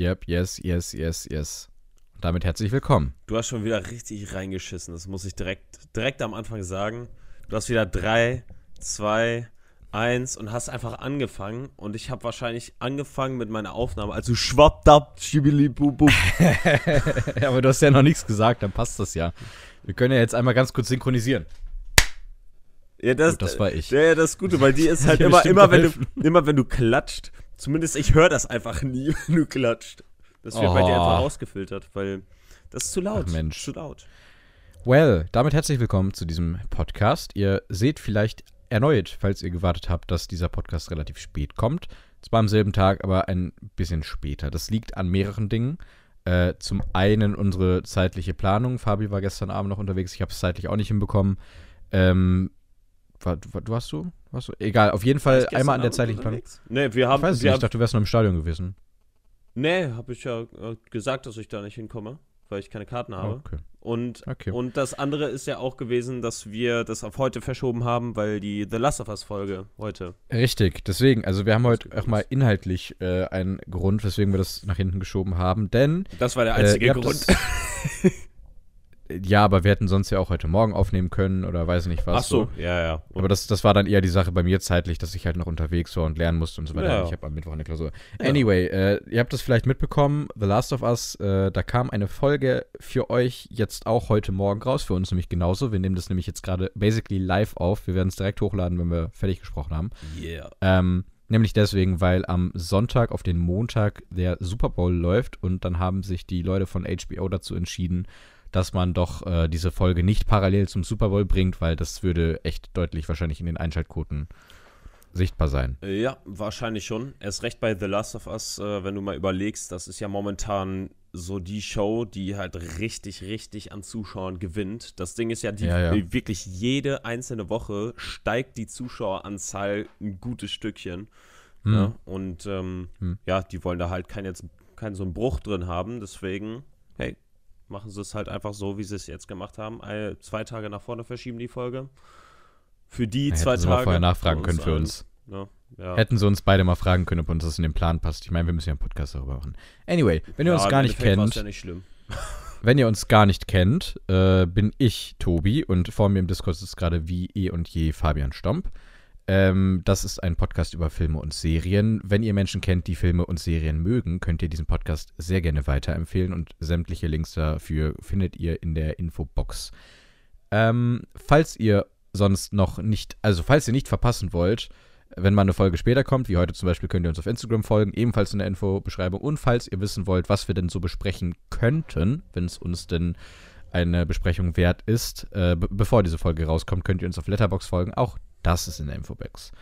yep, yes, yes, yes, yes. Und damit herzlich willkommen. Du hast schon wieder richtig reingeschissen, das muss ich direkt, direkt am Anfang sagen. Du hast wieder drei, zwei, eins und hast einfach angefangen und ich habe wahrscheinlich angefangen mit meiner Aufnahme, also schibili-bub-bub. ja, aber du hast ja noch nichts gesagt, dann passt das ja. Wir können ja jetzt einmal ganz kurz synchronisieren. Ja, das, Gut, das war ich. Ja, ja, das Gute bei dir ist halt immer, immer, wenn du, immer wenn du klatscht, zumindest ich höre das einfach nie, wenn du klatscht. Das wird bei dir Oh. einfach rausgefiltert, weil das ist zu laut. Ach, Mensch. Zu laut. Well, damit herzlich willkommen zu diesem Podcast. Ihr seht vielleicht erneut, falls ihr gewartet habt, dass dieser Podcast relativ spät kommt. Zwar am selben Tag, aber ein bisschen später. Das liegt an mehreren Dingen. Äh, zum einen unsere zeitliche Planung. Fabi war gestern Abend noch unterwegs. Ich habe es zeitlich auch nicht hinbekommen. Ähm, war, war, du hast du? Warst du? Egal, auf jeden Fall ich einmal an der zeitlichen Planung. Nee, wir Ich haben, weiß es wir nicht, ich dachte, du wärst noch im Stadion gewesen. Nee, habe ich ja äh, gesagt, dass ich da nicht hinkomme, weil ich keine Karten habe. Okay. Und, Okay. und das andere ist ja auch gewesen, dass wir das auf heute verschoben haben, weil die The Last of Us Folge heute. Richtig, deswegen, also wir haben heute auch mal inhaltlich äh, einen Grund, weswegen wir das nach hinten geschoben haben, denn Das war der Äh, einzige habt Grund. das- ja, aber wir hätten sonst ja auch heute Morgen aufnehmen können oder weiß nicht was. Ach so, ja, ja. Und Aber das, das war dann eher die Sache bei mir zeitlich, dass ich halt noch unterwegs war und lernen musste und so weiter. Ja. Ich habe am Mittwoch eine Klausur. Ja. Anyway, äh, ihr habt das vielleicht mitbekommen, The Last of Us, äh, da kam eine Folge für euch jetzt auch heute Morgen raus, für uns nämlich genauso. Wir nehmen das nämlich jetzt gerade basically live auf. Wir werden es direkt hochladen, wenn wir fertig gesprochen haben. yeah. Ähm, nämlich deswegen, weil am Sonntag auf den Montag der Super Bowl läuft und dann haben sich die Leute von HBO dazu entschieden, dass man doch äh, diese Folge nicht parallel zum Super Bowl bringt, weil das würde echt deutlich wahrscheinlich in den Einschaltquoten sichtbar sein. Äh, Ja, wahrscheinlich schon. Erst recht bei The Last of Us, äh, wenn du mal überlegst, das ist ja momentan so die Show, die halt richtig, richtig an Zuschauern gewinnt. Das Ding ist ja, die, Ja, ja. wirklich jede einzelne Woche steigt die Zuschaueranzahl ein gutes Stückchen. Hm. Ja, und ähm, Hm. ja, die wollen da halt keinen jetzt keinen so einen Bruch drin haben. Deswegen, hey, machen sie es halt einfach so, wie sie es jetzt gemacht haben. Ein, zwei Tage nach vorne verschieben die Folge. Für die Da zwei hätten sie mal Tage. vorher nachfragen können für uns. Ja, ja. Hätten sie uns beide mal fragen können, ob uns das in den Plan passt. Ich meine, wir müssen ja einen Podcast darüber machen. Anyway, wenn ihr Ja, uns gar nicht Endeffekt kennt, ja nicht schlimm. Wenn ihr uns gar nicht kennt, äh, bin ich Tobi und vor mir im Discord ist gerade wie eh und je Fabian Stomp. Ähm, das ist ein Podcast über Filme und Serien. Wenn ihr Menschen kennt, die Filme und Serien mögen, könnt ihr diesen Podcast sehr gerne weiterempfehlen und sämtliche Links dafür findet ihr in der Infobox. Ähm, falls ihr sonst noch nicht, also falls ihr nicht verpassen wollt, wenn mal eine Folge später kommt, wie heute zum Beispiel, könnt ihr uns auf Instagram folgen, ebenfalls in der Infobeschreibung. Und falls ihr wissen wollt, was wir denn so besprechen könnten, wenn es uns denn eine Besprechung wert ist, äh, be bevor diese Folge rauskommt, könnt ihr uns auf Letterbox folgen. Auch das ist in der Infobox.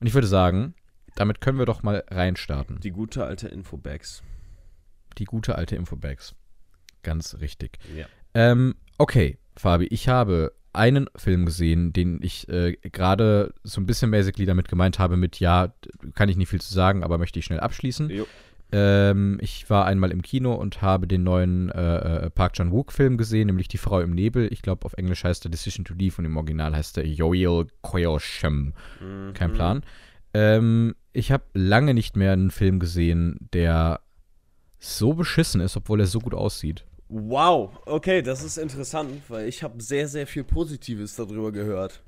Und ich würde sagen, damit können wir doch mal reinstarten. Die gute alte Infobags. Die gute alte Infobox. Ganz richtig. Ja. Ähm, okay, Fabi, ich habe einen Film gesehen, den ich äh, gerade so ein bisschen basically damit gemeint habe mit, ja, kann ich nicht viel zu sagen, aber möchte ich schnell abschließen. Jo. Ähm, ich war einmal im Kino und habe den neuen äh, äh, Park Chan-wook-Film gesehen, nämlich Die Frau im Nebel. Ich glaube, auf Englisch heißt er Decision to Leave und im Original heißt er Yoil Koyoshem. Mhm. Kein Plan. Ähm, ich habe lange nicht mehr einen Film gesehen, der so beschissen ist, obwohl er so gut aussieht. Wow, okay, das ist interessant, weil ich habe sehr, sehr viel Positives darüber gehört.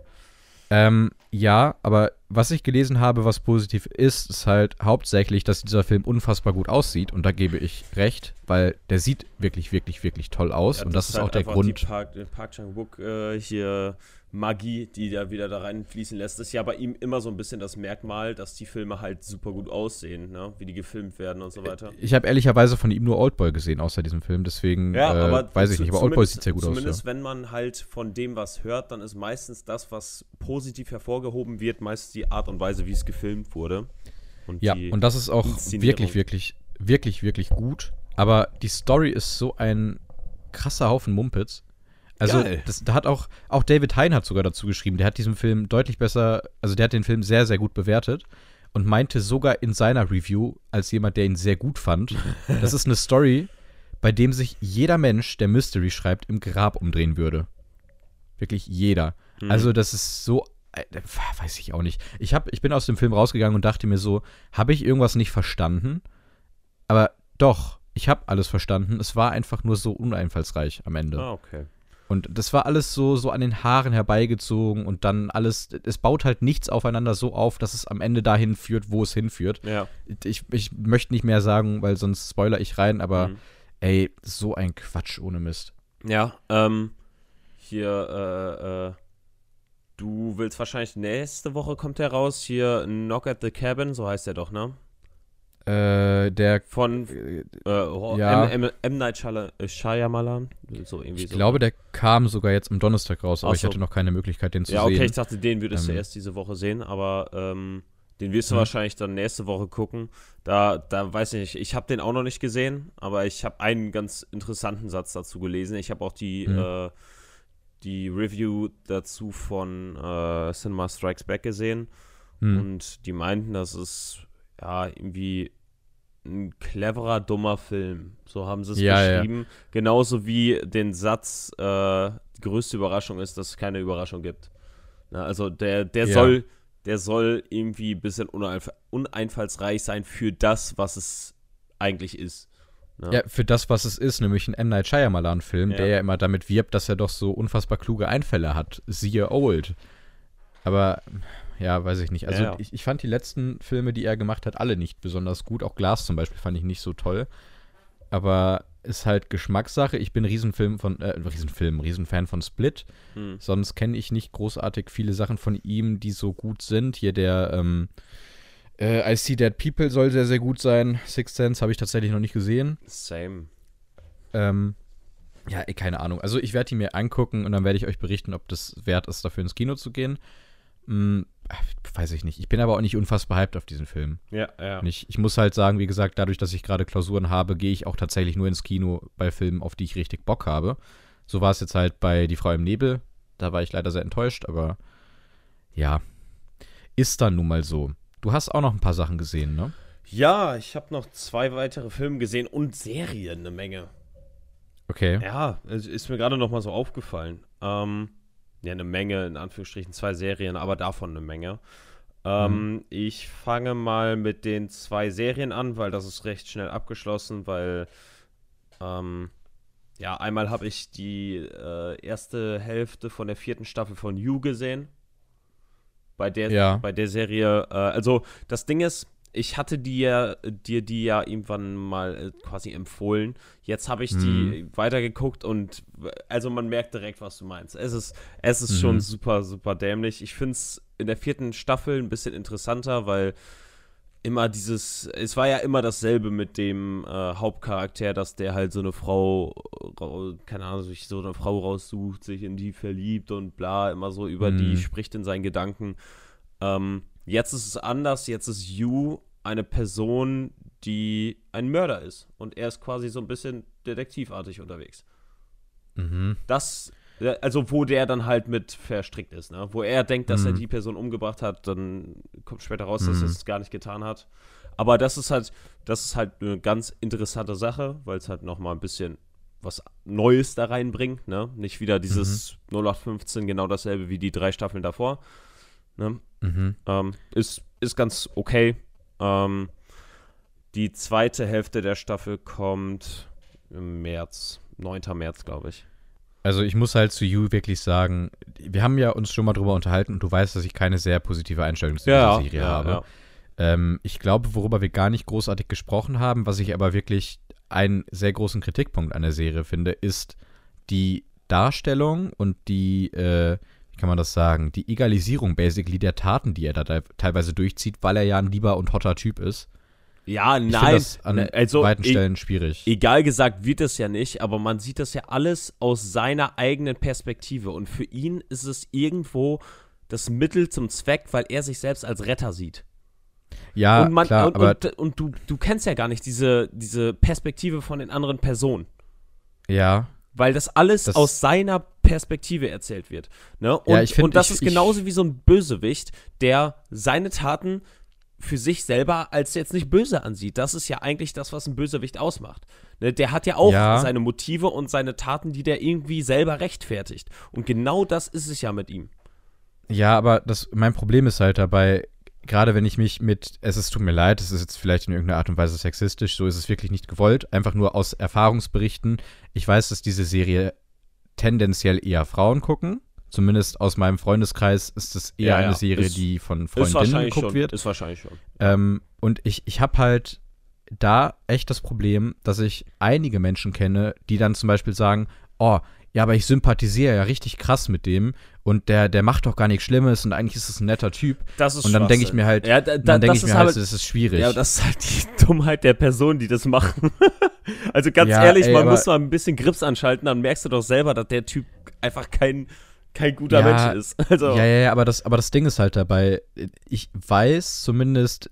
Ähm, ja, aber was ich gelesen habe, was positiv ist, ist halt hauptsächlich, dass dieser Film unfassbar gut aussieht. Und da gebe ich recht, weil der sieht wirklich, wirklich, wirklich toll aus. Ja, und das, ist auch halt der einfach Grund. Die Park, die Park Chan-wook äh, hier Magie, die da wieder da reinfließen lässt, ist ja bei ihm immer so ein bisschen das Merkmal, dass die Filme halt super gut aussehen, ne? wie die gefilmt werden und so weiter. Ich habe ehrlicherweise von ihm nur Oldboy gesehen, außer diesem Film. Deswegen Ja, äh, aber weiß ich nicht. Aber Oldboy zumindest- sieht sehr gut aus. Zumindest Ja. wenn man halt von dem was hört, dann ist meistens das, was positiv hervorgehoben wird, meistens die Art und Weise, wie es gefilmt wurde. Und Ja, die, und das ist auch wirklich, wirklich, wirklich, wirklich gut. Aber die Story ist so ein krasser Haufen Mumpitz. Also, das, da hat auch, auch David Hein hat sogar dazu geschrieben, der hat diesen Film deutlich besser, also der hat den Film sehr, sehr gut bewertet und meinte sogar in seiner Review, als jemand, der ihn sehr gut fand, das ist eine Story, bei dem sich jeder Mensch, der Mystery schreibt, im Grab umdrehen würde. Wirklich jeder. Mhm. Also, das ist so. Äh, Weiß ich auch nicht. Ich, hab, ich bin aus dem Film rausgegangen und dachte mir so, habe ich irgendwas nicht verstanden? Aber doch, ich habe alles verstanden. Es war einfach nur so uneinfallsreich am Ende. Ah, okay. Und das war alles so, so an den Haaren herbeigezogen und dann alles, es baut halt nichts aufeinander so auf, dass es am Ende dahin führt, wo es hinführt. Ja. Ich, ich möchte nicht mehr sagen, weil sonst spoiler ich rein, aber Mhm. ey, so ein Quatsch ohne Mist. Ja, ähm, hier, äh, äh, du willst wahrscheinlich nächste Woche kommt der raus, hier Knock at the Cabin, so heißt der doch, ne? Äh, der, Von äh, äh, oh, Ja. M, M, M. Night äh, Shyamalan, so irgendwie ich so. glaube, der kam sogar jetzt am Donnerstag raus, aber Ach ich so. hatte noch keine Möglichkeit, den zu ja, okay, sehen. ich dachte, den würdest du Ähm. erst diese Woche sehen, aber ähm, den wirst du Mhm. wahrscheinlich dann nächste Woche gucken. Da, da weiß ich nicht, ich habe den auch noch nicht gesehen, aber ich habe einen ganz interessanten Satz dazu gelesen. Ich habe auch die, Mhm. äh, die Review dazu von äh, Cinema Strikes Back gesehen Hm. und die meinten, das ist ja irgendwie ein cleverer, dummer Film. So haben sie es Ja, ja. beschrieben. Genauso wie den Satz, äh, die größte Überraschung ist, dass es keine Überraschung gibt. Na, also der, der Ja. soll, der soll irgendwie ein bisschen uneinf uneinfallsreich sein für das, was es eigentlich ist. Na? Ja, für das, was es ist, nämlich ein M. Night Shyamalan-Film, Ja. der ja immer damit wirbt, dass er doch so unfassbar kluge Einfälle hat. Siehe Old. Aber, ja, weiß ich nicht. Also, Ja. Ich, ich fand die letzten Filme, die er gemacht hat, alle nicht besonders gut. Auch Glass zum Beispiel fand ich nicht so toll. Aber ist halt Geschmackssache. Ich bin Riesenfilm von, äh, Riesenfilm, Riesenfan von Split. Hm. Sonst kenne ich nicht großartig viele Sachen von ihm, die so gut sind. Hier der, ähm, äh, I See Dead People soll sehr, sehr gut sein. Sixth Sense habe ich tatsächlich noch nicht gesehen. Same. Ähm, ja, eh, keine Ahnung. Also ich werde die mir angucken und dann werde ich euch berichten, ob das wert ist, dafür ins Kino zu gehen. Hm, weiß ich nicht. Ich bin aber auch nicht unfassbar hyped auf diesen Film. Ja, ja. Und ich, ich muss halt sagen, wie gesagt, dadurch, dass ich gerade Klausuren habe, gehe ich auch tatsächlich nur ins Kino bei Filmen, auf die ich richtig Bock habe. So war es jetzt halt bei Die Frau im Nebel. Da war ich leider sehr enttäuscht, aber ja, ist dann nun mal so. Du hast auch noch ein paar Sachen gesehen, ne? Ja, ich habe noch zwei weitere Filme gesehen und Serien eine Menge. Okay. Ja, ist mir gerade noch mal so aufgefallen. Ähm, ja, eine Menge, in Anführungsstrichen, zwei Serien, aber davon eine Menge. Ähm, Ich fange mal mit den zwei Serien an, weil das ist recht schnell abgeschlossen, weil ähm, ja, einmal habe ich die äh, erste Hälfte von der vierten Staffel von You gesehen. Bei der, Ja. bei der Serie, äh, also das Ding ist, ich hatte dir, dir die ja irgendwann mal äh, quasi empfohlen. Jetzt habe ich die weitergeguckt und also man merkt direkt, was du meinst. Es ist, es ist schon Mhm. super, super dämlich. Ich finde es in der vierten Staffel ein bisschen interessanter, weil immer dieses, es war ja immer dasselbe mit dem äh, Hauptcharakter, dass der halt so eine Frau, rau- keine Ahnung, sich so eine Frau raussucht, sich in die verliebt und bla, immer so über die Mhm. spricht in seinen Gedanken. Ähm, jetzt ist es anders, jetzt ist Yu eine Person, die ein Mörder ist und er ist quasi so ein bisschen detektivartig unterwegs. Mhm. Das, also wo der dann halt mit verstrickt ist, ne? Wo er denkt, dass er Mhm. die Person umgebracht hat, dann kommt später raus, dass Mhm. er es gar nicht getan hat. Aber das ist halt, das ist halt eine ganz interessante Sache, weil es halt nochmal ein bisschen was Neues da reinbringt, ne? Nicht wieder dieses 0815, genau dasselbe wie die drei Staffeln davor. Ne? Mhm. Ähm, ist, ist ganz okay. Ähm, die zweite Hälfte der Staffel kommt im März, 9. März, glaube ich. Also ich muss halt zu You wirklich sagen, wir haben ja uns schon mal drüber unterhalten und du weißt, dass ich keine sehr positive Einstellung zu dieser Serie habe. Ähm, ich glaube, worüber wir gar nicht großartig gesprochen haben, was ich aber wirklich einen sehr großen Kritikpunkt an der Serie finde, ist die Darstellung und die, äh, wie kann man das sagen, die Egalisierung basically der Taten, die er da te- teilweise durchzieht, weil er ja ein lieber und hotter Typ ist. Ja, Ich nein. das an also, weiten e- Stellen schwierig. Egal gesagt wird es ja nicht, aber man sieht das ja alles aus seiner eigenen Perspektive. Und für ihn ist es irgendwo das Mittel zum Zweck, weil er sich selbst als Retter sieht. ja, und man, klar, und, aber und, und du, du kennst ja gar nicht diese, diese Perspektive von den anderen Personen. ja, Weil das alles Das- aus seiner Perspektive erzählt wird. Ne? Und, Ja, ich find, und das ich- ist ich- genauso wie so ein Bösewicht, der seine Taten für sich selber als jetzt nicht böse ansieht. Das ist ja eigentlich das, was ein Bösewicht ausmacht. Ne? Der hat ja auch Ja. seine Motive und seine Taten, die der irgendwie selber rechtfertigt. Und genau das ist es ja mit ihm. Ja, aber das, mein Problem ist halt dabei, gerade wenn ich mich mit, es ist, tut mir leid, es ist jetzt vielleicht in irgendeiner Art und Weise sexistisch, so ist es wirklich nicht gewollt, einfach nur aus Erfahrungsberichten. Ich weiß, dass diese Serie tendenziell eher Frauen gucken. Zumindest aus meinem Freundeskreis ist es eher Ja, ja. eine Serie, Ist- die von Freundinnen geguckt schon. wird. Ist wahrscheinlich schon. Ähm, und ich, ich habe halt da echt das Problem, dass ich einige Menschen kenne, die dann zum Beispiel sagen, oh, ja, aber ich sympathisiere ja richtig krass mit dem und der, der macht doch gar nichts Schlimmes und eigentlich ist es ein netter Typ. Das ist Und dann denke ich mir halt, ja, da, da, dann denke ich mir halt, das ist schwierig. Ja, das ist halt die Dummheit der Personen, die das machen. also ganz Ja, ehrlich, ey, man muss mal ein bisschen Grips anschalten, dann merkst du doch selber, dass der Typ einfach kein, kein guter Ja, Mensch ist. Also, Ja, ja, ja, aber das, aber das Ding ist halt dabei, ich weiß zumindest,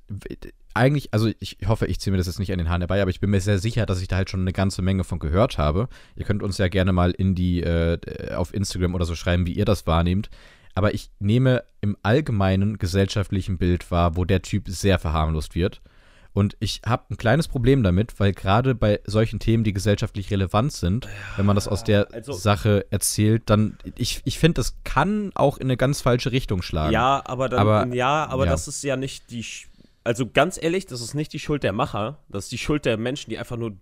eigentlich, also ich hoffe, ich ziehe mir das jetzt nicht an den Haaren herbei, aber ich bin mir sehr sicher, dass ich da halt schon eine ganze Menge von gehört habe. Ihr könnt uns ja gerne mal in die, äh, auf Instagram oder so schreiben, wie ihr das wahrnehmt. Aber ich nehme im allgemeinen gesellschaftlichen Bild wahr, wo der Typ sehr verharmlost wird. Und ich habe ein kleines Problem damit, weil gerade bei solchen Themen, die gesellschaftlich relevant sind, wenn man das aus der also- Sache erzählt, dann, ich, ich finde, das kann auch in eine ganz falsche Richtung schlagen. Ja, aber dann, Aber- ja, aber ja. das ist ja nicht die, also ganz ehrlich, das ist nicht die Schuld der Macher, das ist die Schuld der Menschen, die einfach nur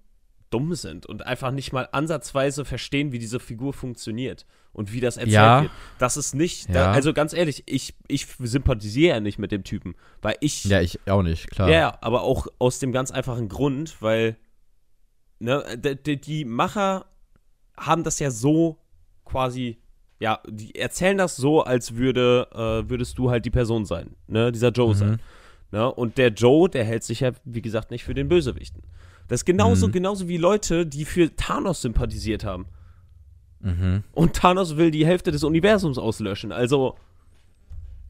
dumm sind und einfach nicht mal ansatzweise verstehen, wie diese Figur funktioniert und wie das erzählt Ja. wird. Das ist nicht, da, Ja. also ganz ehrlich, ich, ich sympathisiere ja nicht mit dem Typen, weil ich, Ja, ich auch nicht, klar. ja, aber auch aus dem ganz einfachen Grund, weil ne, die, die, die Macher haben das ja so quasi, ja, die erzählen das so, als würde, äh, würdest du halt die Person sein, ne, dieser Joe Mhm. sein. Ne? Und der Joe, der hält sich ja, wie gesagt, nicht für den Bösewichten. Das ist genauso, Mhm. genauso wie Leute, die für Thanos sympathisiert haben. Mhm. Und Thanos will die Hälfte des Universums auslöschen. Also,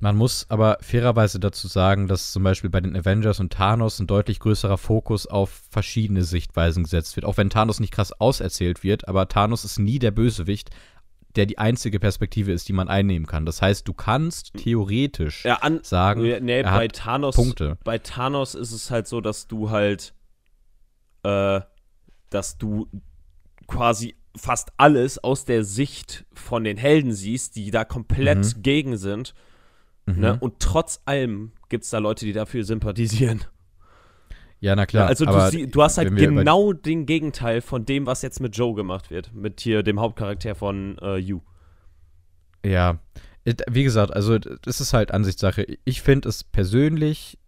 Man muss aber fairerweise dazu sagen, dass zum Beispiel bei den Avengers und Thanos ein deutlich größerer Fokus auf verschiedene Sichtweisen gesetzt wird. Auch wenn Thanos nicht krass auserzählt wird, aber Thanos ist nie der Bösewicht, der die einzige Perspektive ist, die man einnehmen kann. Das heißt, du kannst theoretisch ja, an, sagen, Nee, er bei hat Thanos, Punkte. bei Thanos ist es halt so, dass du halt, äh, dass du quasi fast alles aus der Sicht von den Helden siehst, die da komplett gegen sind. Mhm. Ne? Und trotz allem gibt es da Leute, die dafür sympathisieren. Ja, na klar. also du, sie, du hast halt genau den Gegenteil von dem, was jetzt mit Joe gemacht wird. Mit hier dem Hauptcharakter von äh, You. Ja, It- wie gesagt, also das ist halt Ansichtssache. Ich finde es persönlich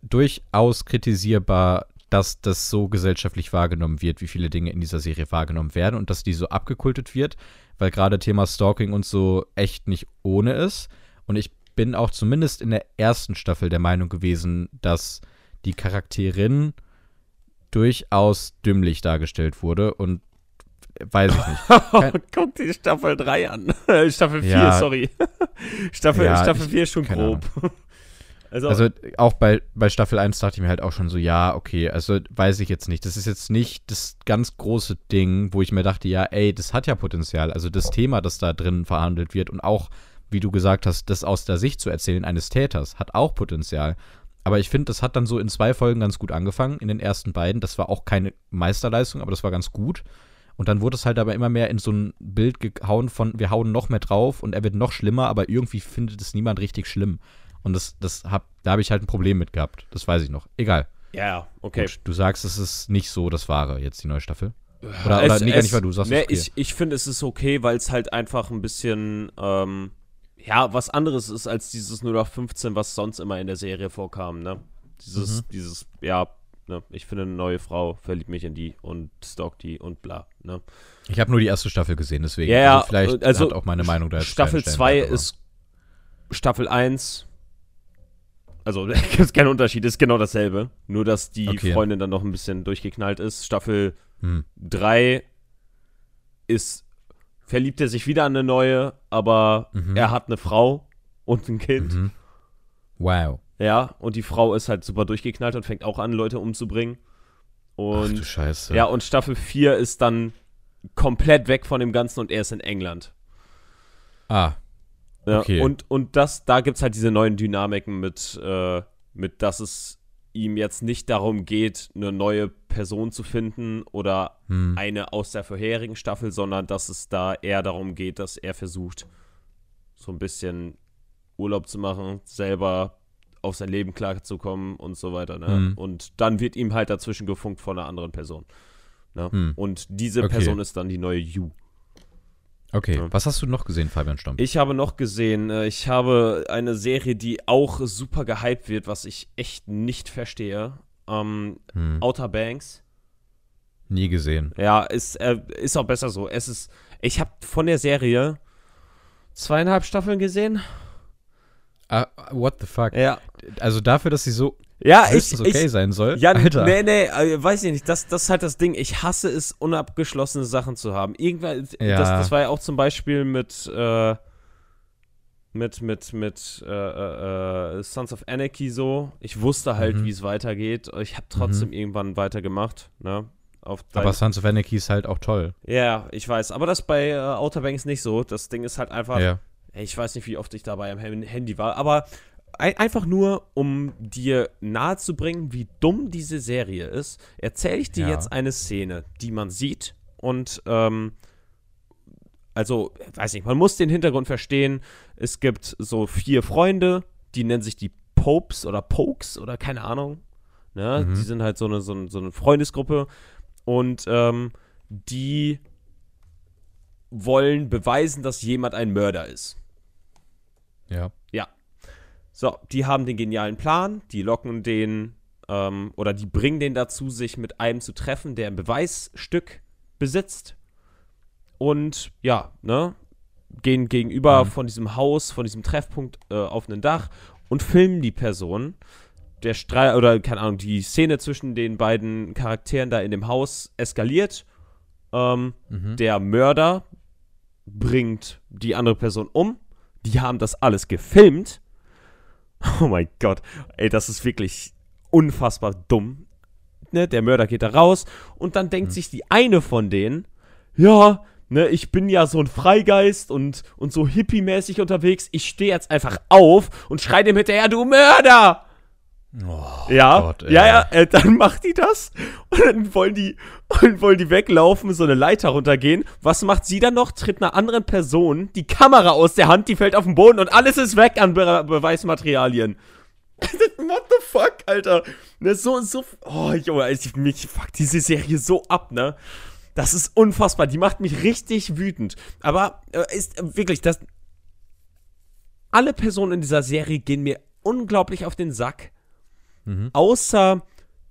durchaus kritisierbar, dass das so gesellschaftlich wahrgenommen wird, wie viele Dinge in dieser Serie wahrgenommen werden und dass die so abgekultet wird, weil gerade Thema Stalking und so echt nicht ohne ist. Und ich bin auch zumindest in der ersten Staffel der Meinung gewesen, dass die Charakterin durchaus dümmlich dargestellt wurde und weiß ich nicht. Kein- Guck die Staffel 3 an. Staffel 4, Ja. sorry. Staffel, Ja, Staffel ich- 4 ist schon grob. Also, Also auch bei, bei Staffel 1 dachte ich mir halt auch schon so, ja, okay, also weiß ich jetzt nicht. Das ist jetzt nicht das ganz große Ding, wo ich mir dachte, ja, ey, das hat ja Potenzial. Also das Thema, das da drin verhandelt wird und auch, wie du gesagt hast, das aus der Sicht zu erzählen eines Täters, hat auch Potenzial. Aber ich finde, das hat dann so in zwei Folgen ganz gut angefangen, in den ersten beiden. Das war auch keine Meisterleistung, aber das war ganz gut. Und dann wurde es halt aber immer mehr in so ein Bild gehauen von, wir hauen noch mehr drauf und er wird noch schlimmer, aber irgendwie findet es niemand richtig schlimm. Und das, das hab, da habe ich halt ein Problem mit gehabt. Das weiß ich noch. Egal. ja, okay. Gut, du sagst, es ist nicht so das Wahre, jetzt die neue Staffel. Oder, Es- oder nee, es- nicht, weil du sagst, nee, es ist okay. ich, ich finde, es ist okay, weil es halt einfach ein bisschen, ähm, ja, was anderes ist als dieses 0815, was sonst immer in der Serie vorkam, ne? Dieses, Mhm. dieses, ja, ne, ich finde eine neue Frau, verlieb mich in die und stalk die und bla, ne? Ich habe nur die erste Staffel gesehen, deswegen. Ja, ja, also vielleicht also hat auch meine Meinung da jetzt Staffel keinen 2 Stellenwert, aber- ist Staffel 1. Also, da gibt es keinen Unterschied, ist genau dasselbe. Nur, dass die Okay. Freundin dann noch ein bisschen durchgeknallt ist. Staffel Hm. 3 ist, verliebt er sich wieder an eine neue, aber Mhm. er hat eine Frau und ein Kind. Mhm. Wow. Ja, und die Frau ist halt super durchgeknallt und fängt auch an, Leute umzubringen. Ach Und du Scheiße. ja, und Staffel 4 ist dann komplett weg von dem Ganzen und er ist in England. Ah, Ja, Okay. Und, und das, da gibt es halt diese neuen Dynamiken mit, äh, mit, dass es ihm jetzt nicht darum geht, eine neue Person zu finden oder hm. eine aus der vorherigen Staffel, sondern dass es da eher darum geht, dass er versucht, so ein bisschen Urlaub zu machen, selber auf sein Leben klarzukommen und so weiter. Ne? Mhm. Und dann wird ihm halt dazwischen gefunkt von einer anderen Person. Ne? Hm. Und diese Okay. Person ist dann die neue You. Okay, Ja. was hast du noch gesehen, Fabian Stomp? Ich habe noch gesehen, äh, ich habe eine Serie, die auch super gehypt wird, was ich echt nicht verstehe. Ähm, Hm. Outer Banks. Nie gesehen. Ja, ist, äh, ist auch besser so. Es ist, ich habe von der Serie zweieinhalb Staffeln gesehen. Ah, what the fuck? Ja. Also dafür, dass sie so Ja, ich, höchstens okay ich, sein soll. Ja, Alter. nee, nee, äh, weiß ich nicht. Das, das ist halt das Ding. Ich hasse es, unabgeschlossene Sachen zu haben. Irgendwann, Ja. das, das war ja auch zum Beispiel mit, äh, mit, mit, mit äh, äh, äh, Sons of Anarchy so. Ich wusste halt, Mhm. wie es weitergeht. Ich habe trotzdem irgendwann weitergemacht, ne? Aber Sons of Anarchy ist halt auch toll. ja, ich weiß. Aber das bei äh, Outer Banks nicht so. Das Ding ist halt einfach. Ja. Ey, Ich weiß nicht, wie oft ich dabei am Hand- Handy war, aber einfach nur, um dir nahezubringen, wie dumm diese Serie ist, erzähle ich dir Ja. jetzt eine Szene, die man sieht und ähm, also, weiß nicht, man muss den Hintergrund verstehen. Es gibt so vier Freunde, die nennen sich die Popes oder Pokes oder keine Ahnung. Ne? Mhm. Die sind halt so eine, so eine, so eine Freundesgruppe und ähm, die wollen beweisen, dass jemand ein Mörder ist. Ja. So, die haben den genialen Plan, die locken den ähm, oder die bringen den dazu, sich mit einem zu treffen, der ein Beweisstück besitzt. Und ja, ne, gehen gegenüber Mhm. von diesem Haus, von diesem Treffpunkt äh, auf ein Dach und filmen die Person. Der Streit oder keine Ahnung, die Szene zwischen den beiden Charakteren da in dem Haus eskaliert. Ähm, Mhm. der Mörder bringt die andere Person um. Die haben das alles gefilmt. Oh mein Gott. Ey, das ist wirklich unfassbar dumm. Ne, der Mörder geht da raus und dann denkt sich die eine von denen, ja, ne, ich bin ja so ein Freigeist und, und so hippie-mäßig unterwegs. Ich stehe jetzt einfach auf und schrei dem hinterher, du Mörder! Oh, Ja, Gott, ja, ja, äh, dann macht die das und dann wollen die, und wollen die weglaufen, so eine Leiter runtergehen. Was macht sie dann noch? Tritt einer anderen Person die Kamera aus der Hand, die fällt auf den Boden und alles ist weg an Be Beweismaterialien. What the fuck, Alter? Ne, so, so, oh, Junge, ich, mich fuck diese Serie so ab, ne? Das ist unfassbar, die macht mich richtig wütend. Aber äh, ist äh, wirklich, das. Alle Personen in dieser Serie gehen mir unglaublich auf den Sack. Mhm. Außer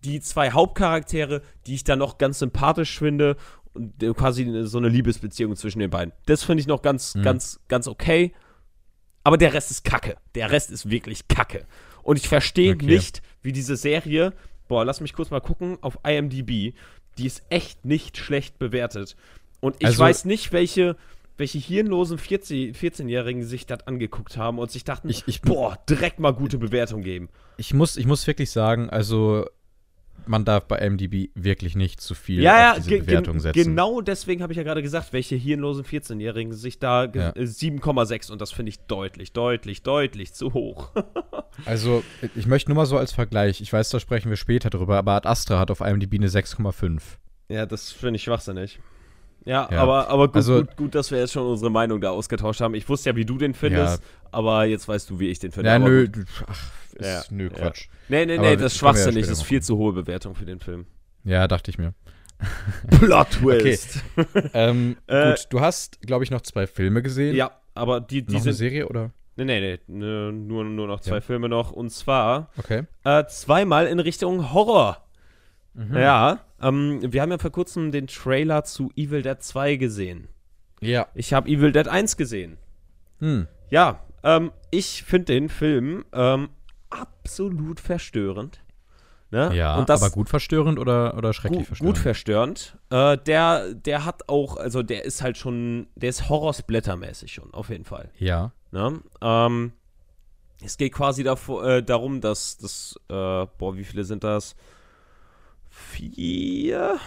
die zwei Hauptcharaktere, die ich dann noch ganz sympathisch finde. Und äh, quasi so eine Liebesbeziehung zwischen den beiden. Das finde ich noch ganz, Mhm. ganz, ganz okay. Aber der Rest ist Kacke. Der Rest ist wirklich Kacke. Und ich verstehe Okay. nicht, wie diese Serie, boah, lass mich kurz mal gucken, auf IMDb, die ist echt nicht schlecht bewertet. Und ich Also- weiß nicht, welche, welche hirnlosen 14 14-Jährigen sich das angeguckt haben und sich dachten, Ich- ich- boah, direkt mal gute Bewertung geben. Ich muss, ich muss wirklich sagen, also man darf bei MDB wirklich nicht zu viel Ja, auf diese ge- Bewertung setzen. genau deswegen habe ich ja gerade gesagt, welche hirnlosen 14-Jährigen sich da Ja. äh, 7,6 und das finde ich deutlich, deutlich, deutlich zu hoch. Also, ich möchte nur mal so als Vergleich, ich weiß, da sprechen wir später drüber, aber Ad Astra hat auf IMDb eine 6,5. ja, das finde ich schwachsinnig. Ja, Ja. aber, aber gut, Also- gut, gut, dass wir jetzt schon unsere Meinung da ausgetauscht haben. Ich wusste ja, wie du den findest, aber jetzt weißt du, wie ich den finde. Ja, nö, ach, ist, Ja, nö, ja. Quatsch. Nee, nee, aber nee, das ist ja schwachsinnig. das ist viel zu hohe Bewertung für den Film. Ja, dachte ich mir. Plot Twist. ähm, Äh, gut, du hast, glaube ich, noch zwei Filme gesehen. Ja, aber die, die noch eine sind. Serie oder? Nee, nee, nee, ne, nur, nur noch zwei Ja. Filme noch. Und zwar Okay. äh, zweimal in Richtung Horror. Mhm. Ja, ähm, wir haben ja vor kurzem den Trailer zu Evil Dead 2 gesehen. Ja. Ich habe Evil Dead 1 gesehen. Hm. Ja, ähm, ich finde den Film ähm, absolut verstörend. Ne? Ja, Und das aber gut verstörend oder, oder schrecklich gut, verstörend? gut verstörend. Äh, der, der hat auch, also der ist halt schon, der ist Horror-Splatter-mäßig schon, auf jeden Fall. ja. Ne? Ähm, es geht quasi davor, äh, darum, dass das, äh, boah, wie viele sind das? Vier?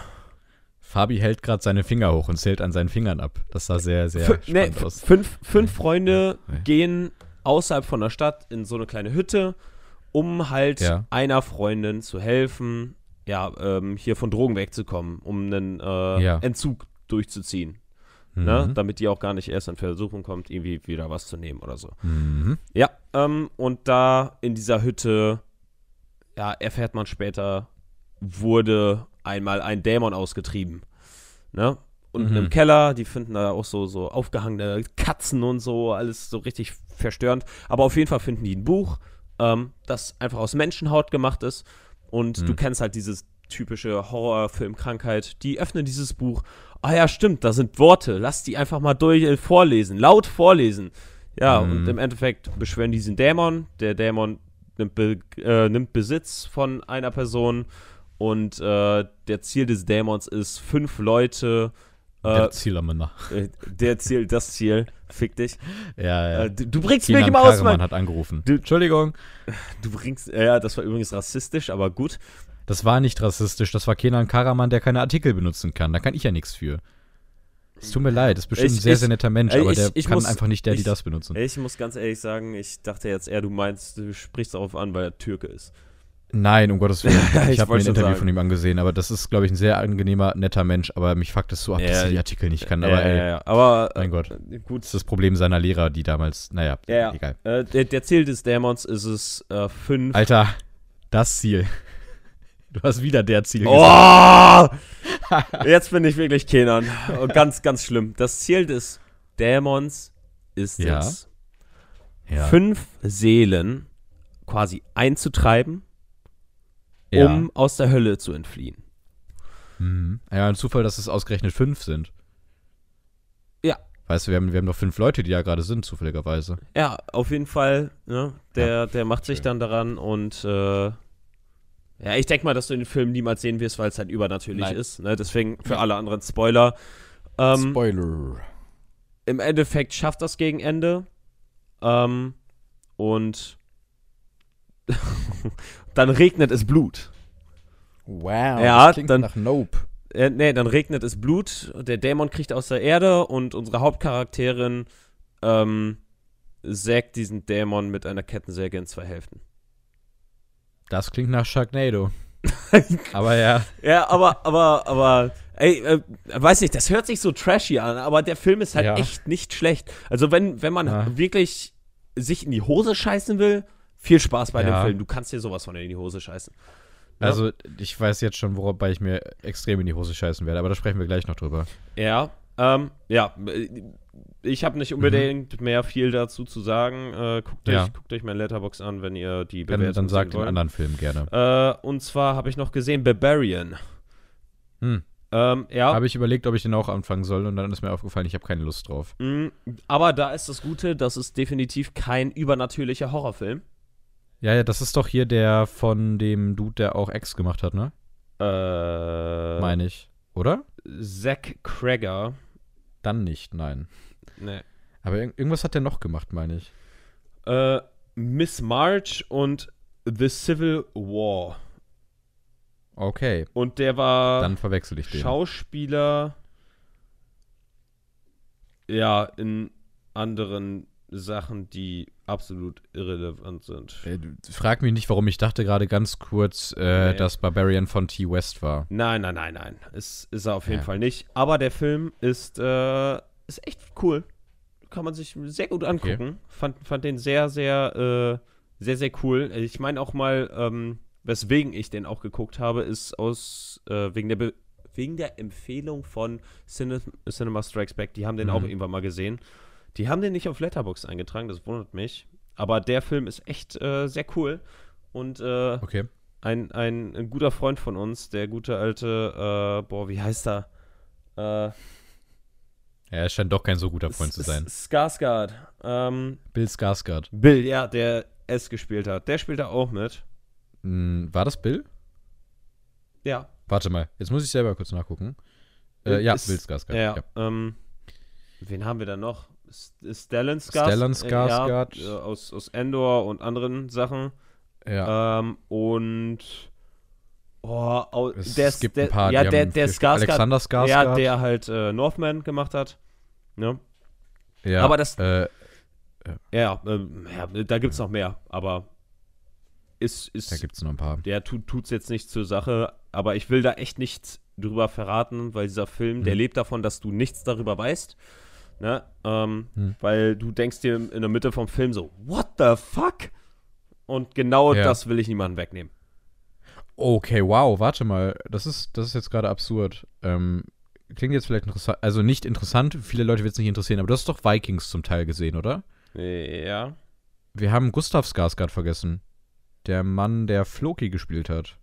Fabi hält gerade seine Finger hoch und zählt an seinen Fingern ab. Das sah sehr, sehr nee, spannend f- aus. fünf, fünf Freunde Nee. gehen außerhalb von der Stadt in so eine kleine Hütte, um halt Ja. einer Freundin zu helfen, ja, ähm, hier von Drogen wegzukommen, um einen äh, Ja. Entzug durchzuziehen. ne? Mhm. damit die auch gar nicht erst in Versuchung kommt, irgendwie wieder was zu nehmen oder so. Mhm. Ja, ähm, und da in dieser Hütte, ja, erfährt man später, wurde einmal ein Dämon ausgetrieben. Ne? Unten Mhm. im Keller, die finden da auch so, so aufgehangene Katzen und so, alles so richtig verstörend. Aber auf jeden Fall finden die ein Buch, ähm, das einfach aus Menschenhaut gemacht ist. Und du Mhm. kennst halt dieses typische Horrorfilm-Krankheit. Die öffnen dieses Buch. Ah ja, stimmt, da sind Worte. Lass die einfach mal durch äh, vorlesen, laut vorlesen. Ja, Mhm. und im Endeffekt beschwören diesen Dämon. Der Dämon nimmt, Be äh, nimmt Besitz von einer Person und äh, der Ziel des Dämons ist, fünf Leute. Äh, Der Zielermänner. äh, der Ziel, das Ziel, fick dich. Ja, ja. Äh, du, du bringst mich Kenan immer aus, Karaman Mann. hat angerufen. Du- Entschuldigung. Du bringst, ja, das war übrigens rassistisch, aber gut. Das war nicht rassistisch. Das war Kenan Karaman, der keine Artikel benutzen kann. Da kann ich ja nichts für. Es tut mir leid. Das ist bestimmt Ich- ein sehr, ich- sehr netter Mensch, ey, aber ich- der ich kann muss- einfach nicht der, die ich- das benutzen. Ich muss ganz ehrlich sagen, ich dachte jetzt eher, du meinst, du sprichst darauf an, weil er Türke ist. Nein, um Gottes Willen. Ich Ich habe mir ein Interview sagen. von ihm angesehen, aber das ist, glaube ich, ein sehr angenehmer, netter Mensch. Aber mich fuckt es so ab, dass Ja, er die Artikel nicht kann. Ja, Aber ja, ey, ja, aber mein Gott. äh, gut. das ist das Problem seiner Lehrer, die damals, naja, Ja, ja. egal. Äh, der, der Ziel des Dämons ist es, äh, fünf. Alter, das Ziel. Du hast wieder der Ziel gesagt. Oh! Jetzt bin ich wirklich Kenan. Oh, ganz, ganz schlimm. Das Ziel des Dämons ist Ja. es, Ja. fünf Seelen quasi einzutreiben, ja. um aus der Hölle zu entfliehen. Mhm. Ja, ein Zufall, dass es ausgerechnet fünf sind. Ja. Weißt du, wir haben, wir haben noch fünf Leute, die da gerade sind, zufälligerweise. Ja, auf jeden Fall. Ne, der, der macht sich dann daran und äh, ja, ich denke mal, dass du den Film niemals sehen wirst, weil es halt übernatürlich Nein. ist. Ne? Deswegen für alle anderen Spoiler. Ähm, Spoiler. Im Endeffekt schafft das gegen Ende. Ähm, und dann regnet es Blut. Wow, Ja, das klingt dann- nach Nope. Äh, nee, dann regnet es Blut. Der Dämon kriegt aus der Erde und unsere Hauptcharakterin ähm, sägt diesen Dämon mit einer Kettensäge in zwei Hälften. Das klingt nach Sharknado. Aber ja, Ja, aber, aber, aber, ey, äh, weiß nicht, das hört sich so trashy an, aber der Film ist halt Ja. echt nicht schlecht. Also wenn, wenn man Ja. wirklich sich in die Hose scheißen will, viel Spaß bei Ja. dem Film. Du kannst dir sowas von in die Hose scheißen. Ja. also ich weiß jetzt schon, wobei ich mir extrem in die Hose scheißen werde, aber da sprechen wir gleich noch drüber. Ja, ähm, ja, äh, ich habe nicht unbedingt mehr viel dazu zu sagen. Äh, guckt, Mhm. Ja. euch, guckt euch mein Letterbox an, wenn ihr die Dann, Bewertung dann sehen sagt den anderen Film gerne. Äh, und zwar habe ich noch gesehen Barbarian. Hm. Ähm, ja. Habe ich überlegt, ob ich den auch anfangen soll und dann ist mir aufgefallen, ich habe keine Lust drauf. Mm, Aber da ist das Gute, das ist definitiv kein übernatürlicher Horrorfilm. Ja, ja, das ist doch hier der von dem Dude, der auch X gemacht hat, ne? Äh, Meine ich. Oder? Zack Cregger. Dann nicht, nein. Ne. Aber irg irgendwas hat der noch gemacht, meine ich. Äh, Miss March und The Civil War. Okay, Und der war dann verwechsel ich den. Schauspieler. Ja, in anderen Sachen, die absolut irrelevant sind. Äh, frag mich nicht, warum ich dachte gerade ganz kurz, äh, Nee. dass Barbarian von T. West war. Nein, nein, nein, nein. Es ist er auf jeden Ja. Fall nicht. Aber der Film ist, äh, ist echt cool. Kann man sich sehr gut angucken. Fand, fand den sehr, sehr, äh, sehr, sehr cool. Ich meine auch mal, ähm, weswegen ich den auch geguckt habe, ist aus, äh, wegen der Be wegen der Empfehlung von Cine Cinema Strikes Back. Die haben den Mhm. auch irgendwann mal gesehen. Die haben den nicht auf Letterboxd eingetragen, das wundert mich. Aber der Film ist echt äh, sehr cool. Und äh, Okay. ein, ein, ein guter Freund von uns, der gute alte, äh, boah, wie heißt er? Äh, Ja, er scheint doch kein so guter Freund zu sein. Skarsgård. Ähm, Bill Skarsgård. Bill, ja, der S gespielt hat. Der spielt da auch mit. Hm, war das Bill? Ja. Warte mal, jetzt muss ich selber kurz nachgucken. Äh, ja, Ist- Bill Skarsgård. Ja. ja. Ähm, wen haben wir da noch? Stellan Skarsgård. Äh, ja, Skarsgård. äh, aus, aus Endor und anderen Sachen. Ja. Ähm, und oh, au, es der, gibt der, ein paar, ja, der, der Skarsgård, Alexander Skarsgård. ja, der halt äh, Northman gemacht hat. Ne? ja, aber das- Äh, Ja, ähm, ja da gibt es noch mehr, aber ist, ist da gibt es noch ein paar. der tut tut's jetzt nicht zur Sache, aber ich will da echt nicht drüber verraten, weil dieser Film, der Mhm. lebt davon, dass du nichts darüber weißt. Ne? Ähm, Mhm. Weil du denkst dir in der Mitte vom Film so, what the fuck? Und genau Ja. das will ich niemandem wegnehmen. Okay, wow, warte mal. Das ist, das ist jetzt gerade absurd. Ähm, klingt jetzt vielleicht interessant, also nicht interessant, viele Leute wird es nicht interessieren, aber du hast doch Vikings zum Teil gesehen, oder? Ja. Wir haben Gustav Skarsgård vergessen. Der Mann, der Floki gespielt hat.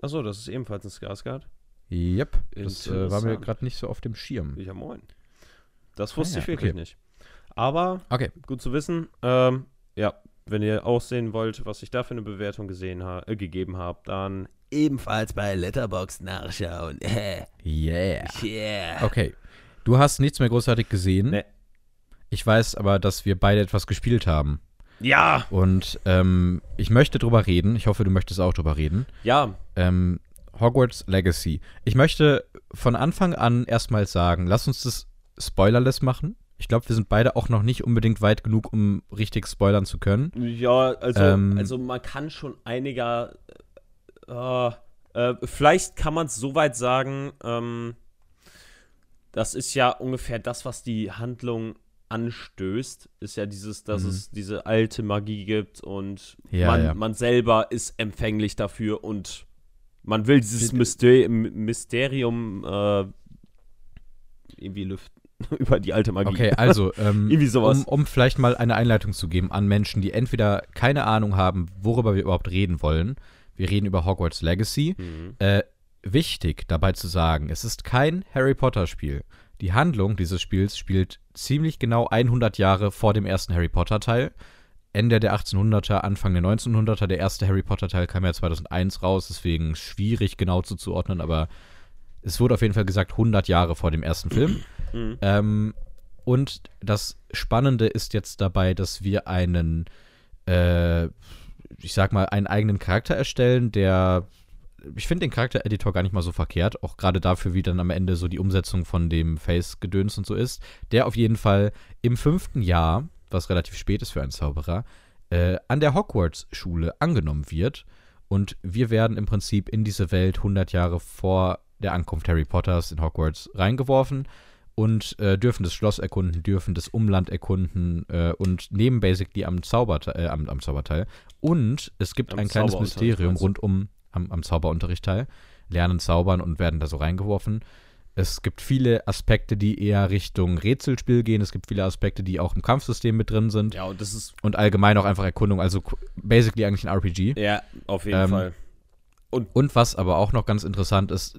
Achso, das ist ebenfalls ein Skarsgård. Yep, das äh, war mir gerade nicht so auf dem Schirm. Ja, moin. Das wusste Ah, ich ja, wirklich okay. nicht. Aber Okay. gut zu wissen. Ähm, ja, wenn ihr auch sehen wollt, was ich da für eine Bewertung gesehen ha äh, gegeben habe, dann ebenfalls bei Letterboxd nachschauen. Yeah. yeah. Okay. Du hast nichts mehr großartig gesehen. Nee. Ich weiß aber, dass wir beide etwas gespielt haben. Ja, Und ähm, ich möchte drüber reden. Ich hoffe, du möchtest auch drüber reden. ja, Ähm, Hogwarts Legacy. Ich möchte von Anfang an erstmal sagen, lass uns das spoilerless machen. Ich glaube, wir sind beide auch noch nicht unbedingt weit genug, um richtig spoilern zu können. ja, also, Ähm, also man kann schon einiger, äh, äh, vielleicht kann man es soweit sagen, ähm, das ist ja ungefähr das, was die Handlung anstößt, ist ja dieses, dass Mhm. es diese alte Magie gibt und Ja, man, ja. man selber ist empfänglich dafür und man will dieses Mysterium äh, irgendwie lüften über die alte Magie. Okay, also, ähm. Um, um vielleicht mal eine Einleitung zu geben an Menschen, die entweder keine Ahnung haben, worüber wir überhaupt reden wollen. Wir reden über Hogwarts Legacy. Mhm. Äh, wichtig dabei zu sagen, es ist kein Harry Potter Spiel. Die Handlung dieses Spiels spielt ziemlich genau 100 Jahre vor dem ersten Harry Potter Teil. Ende der 1800er, Anfang der 1900er. Der erste Harry Potter Teil kam ja 2001 raus, deswegen schwierig genau zuzuordnen, aber es wurde auf jeden Fall gesagt 100 Jahre vor dem ersten Film. Mhm. Ähm, und das Spannende ist jetzt dabei, dass wir einen, äh, ich sag mal, einen eigenen Charakter erstellen, der. Ich finde den Charaktereditor gar nicht mal so verkehrt, auch gerade dafür, wie dann am Ende so die Umsetzung von dem Face-Gedöns und so ist, der auf jeden Fall im fünften Jahr, was relativ spät ist für einen Zauberer, äh, an der Hogwarts-Schule angenommen wird. Und wir werden im Prinzip in diese Welt 100 Jahre vor der Ankunft Harry Potters in Hogwarts reingeworfen und äh, dürfen das Schloss erkunden, dürfen das Umland erkunden äh, und nehmen basically am, Zauberteil, äh, am, am Zauberteil. Und es gibt Am ein kleines Mysterium rund um am, am Zauberunterricht teil, lernen zaubern und werden da so reingeworfen. Es gibt viele Aspekte, die eher Richtung Rätselspiel gehen. Es gibt viele Aspekte, die auch im Kampfsystem mit drin sind. Ja, und das ist Und allgemein auch einfach Erkundung. Also basically eigentlich ein RPG. ja auf jeden Ähm, Fall. Und was aber auch noch ganz interessant ist,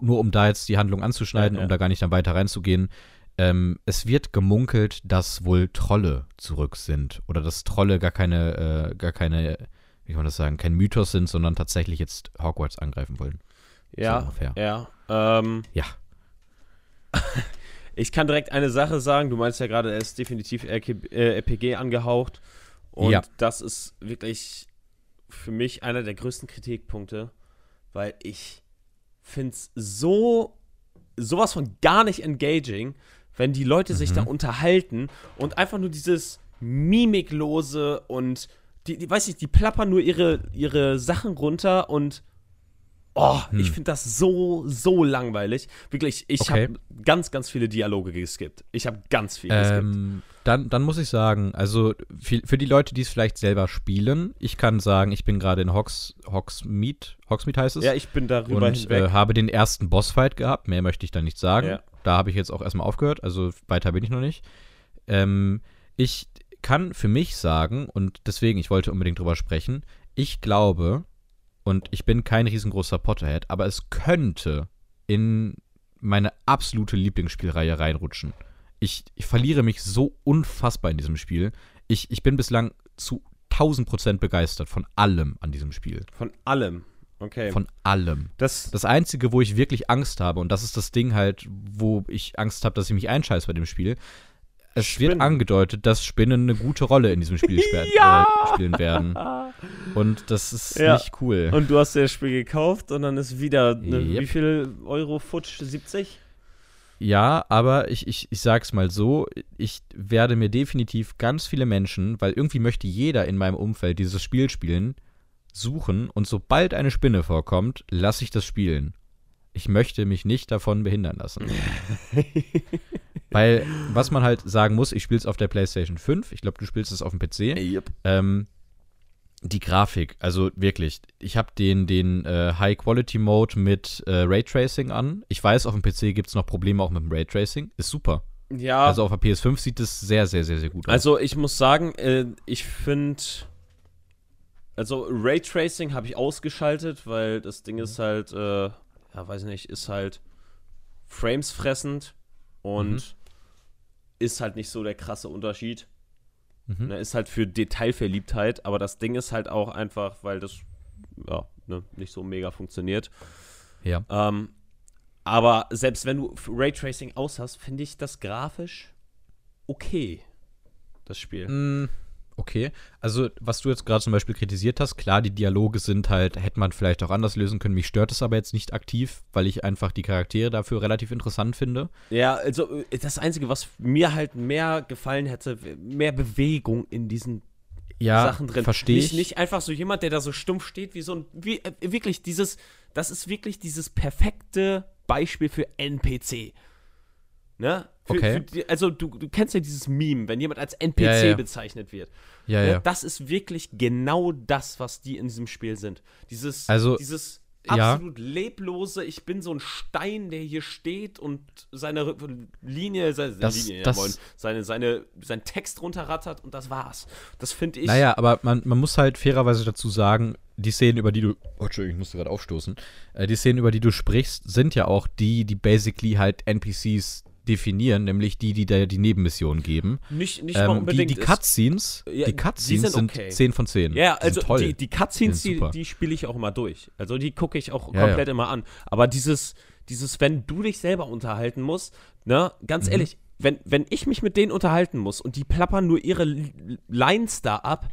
nur um da jetzt die Handlung anzuschneiden, Ja, ja. um da gar nicht dann weiter reinzugehen, ähm, es wird gemunkelt, dass wohl Trolle zurück sind. Oder dass Trolle gar keine, äh, gar keine, wie kann man das sagen, kein Mythos sind, sondern tatsächlich jetzt Hogwarts angreifen wollen. Ja, ungefähr. ja. Ähm, Ja. ich kann direkt eine Sache sagen. Du meinst ja gerade, er ist definitiv RK, äh, RPG angehaucht. Und Ja. das ist wirklich für mich einer der größten Kritikpunkte, weil ich finde es so sowas von gar nicht engaging, wenn die Leute sich Mhm. da unterhalten und einfach nur dieses mimiklose und die, die weiß ich, die plappern nur ihre, ihre Sachen runter und oh, ich Hm. finde das so, so langweilig. Wirklich, ich Okay. habe ganz, ganz viele Dialoge geskippt. Ich habe ganz viel geskippt. Ähm, dann, dann muss ich sagen, also für, für die Leute, die es vielleicht selber spielen, ich kann sagen, ich bin gerade in Hogs, Hogsmeade, Hogsmeade heißt es. Ja, ich bin darüber und hinweg. äh, habe den ersten Bossfight gehabt. Mehr möchte ich da nicht sagen. Ja. Da habe ich jetzt auch erstmal aufgehört. Also weiter bin ich noch nicht. Ähm, ich kann für mich sagen, und deswegen, ich wollte unbedingt drüber sprechen, ich glaube, und ich bin kein riesengroßer Potterhead, aber es könnte in meine absolute Lieblingsspielreihe reinrutschen. Ich, ich verliere mich so unfassbar in diesem Spiel. Ich, ich bin bislang zu 1000 Prozent begeistert von allem an diesem Spiel. Von allem. Okay. Von allem. das, Das Einzige, wo ich wirklich Angst habe, und das ist das Ding halt, wo ich Angst habe, dass ich mich einscheiße bei dem Spiel, es Spinnen. wird angedeutet, dass Spinnen eine gute Rolle in diesem Spiel Ja! äh, spielen werden. Und das ist Ja. nicht cool. und du hast dir das Spiel gekauft und dann ist wieder, ne, Yep. wie viel Euro futsch? 70? Ja, aber ich, ich, ich sag's mal so, ich werde mir definitiv ganz viele Menschen, weil irgendwie möchte jeder in meinem Umfeld dieses Spiel spielen, suchen und sobald eine Spinne vorkommt, lasse ich das spielen. ich möchte mich nicht davon behindern lassen. Weil, was man halt sagen muss, ich spiele es auf der PlayStation 5, ich glaube, du spielst es auf dem PC. Yep. Ähm, die Grafik, also wirklich, ich habe den, den äh, High-Quality-Mode mit äh, Raytracing an. Ich weiß, auf dem PC gibt es noch Probleme auch mit dem Raytracing. Ist super. Ja. Also auf der PS5 sieht es sehr, sehr, sehr, sehr gut aus. Also ich muss sagen, äh, ich finde, also Raytracing habe ich ausgeschaltet, weil das Ding ist halt, äh, ja, weiß ich nicht, ist halt Frames fressend und Mhm. Ist halt nicht so der krasse Unterschied. Mhm. Ne, ist halt für Detailverliebtheit, aber das Ding ist halt auch einfach, weil das ja, ne, nicht so mega funktioniert. Ja. Ähm, aber selbst wenn du Raytracing aus hast, finde ich das grafisch okay, das Spiel. Mm, Okay, also was du jetzt gerade zum Beispiel kritisiert hast, klar, die Dialoge sind halt, hätte man vielleicht auch anders lösen können. Mich stört es aber jetzt nicht aktiv, weil ich einfach die Charaktere dafür relativ interessant finde. Ja, also äh, das Einzige, was mir halt mehr gefallen hätte, mehr Bewegung in diesen Ja, Sachen drin. verstehe nicht, ich. nicht einfach so jemand, der da so stumpf steht, wie so ein. Wie, äh, wirklich, dieses. Das ist wirklich dieses perfekte Beispiel für NPC. Ne? Für, Okay. Für die, also, du, du kennst ja dieses Meme, wenn jemand als NPC Ja, ja. bezeichnet wird. Ja, Ne? ja. Das ist wirklich genau das, was die in diesem Spiel sind. Dieses, Also, dieses ja. absolut leblose, ich bin so ein Stein, der hier steht und seine Linie, seine, Das- Linie ja, das- moin, seine, seine, seinen Text runterrattert und das war's. Das finde ich. Naja, aber man, man muss halt fairerweise dazu sagen, die Szenen, über die du. Oh, Entschuldigung, ich musste gerade aufstoßen. Äh, die Szenen, über die du sprichst, sind ja auch die, die basically halt NPCs definieren, nämlich die, die da die Nebenmissionen geben. Nicht, nicht mal Ähm, die unbedingt. die ist- Cutscenes, Ja, die die Cutscenes sind sind, okay. 10 von 10. Ja, Die also toll. die, die Cutscenes, Die die, die spiele ich auch immer durch. Also die gucke ich auch Ja, komplett ja. immer an. Aber dieses, dieses, wenn du dich selber unterhalten musst, ne, ganz Mhm. ehrlich, wenn, wenn ich mich mit denen unterhalten muss und die plappern nur ihre Lines da ab,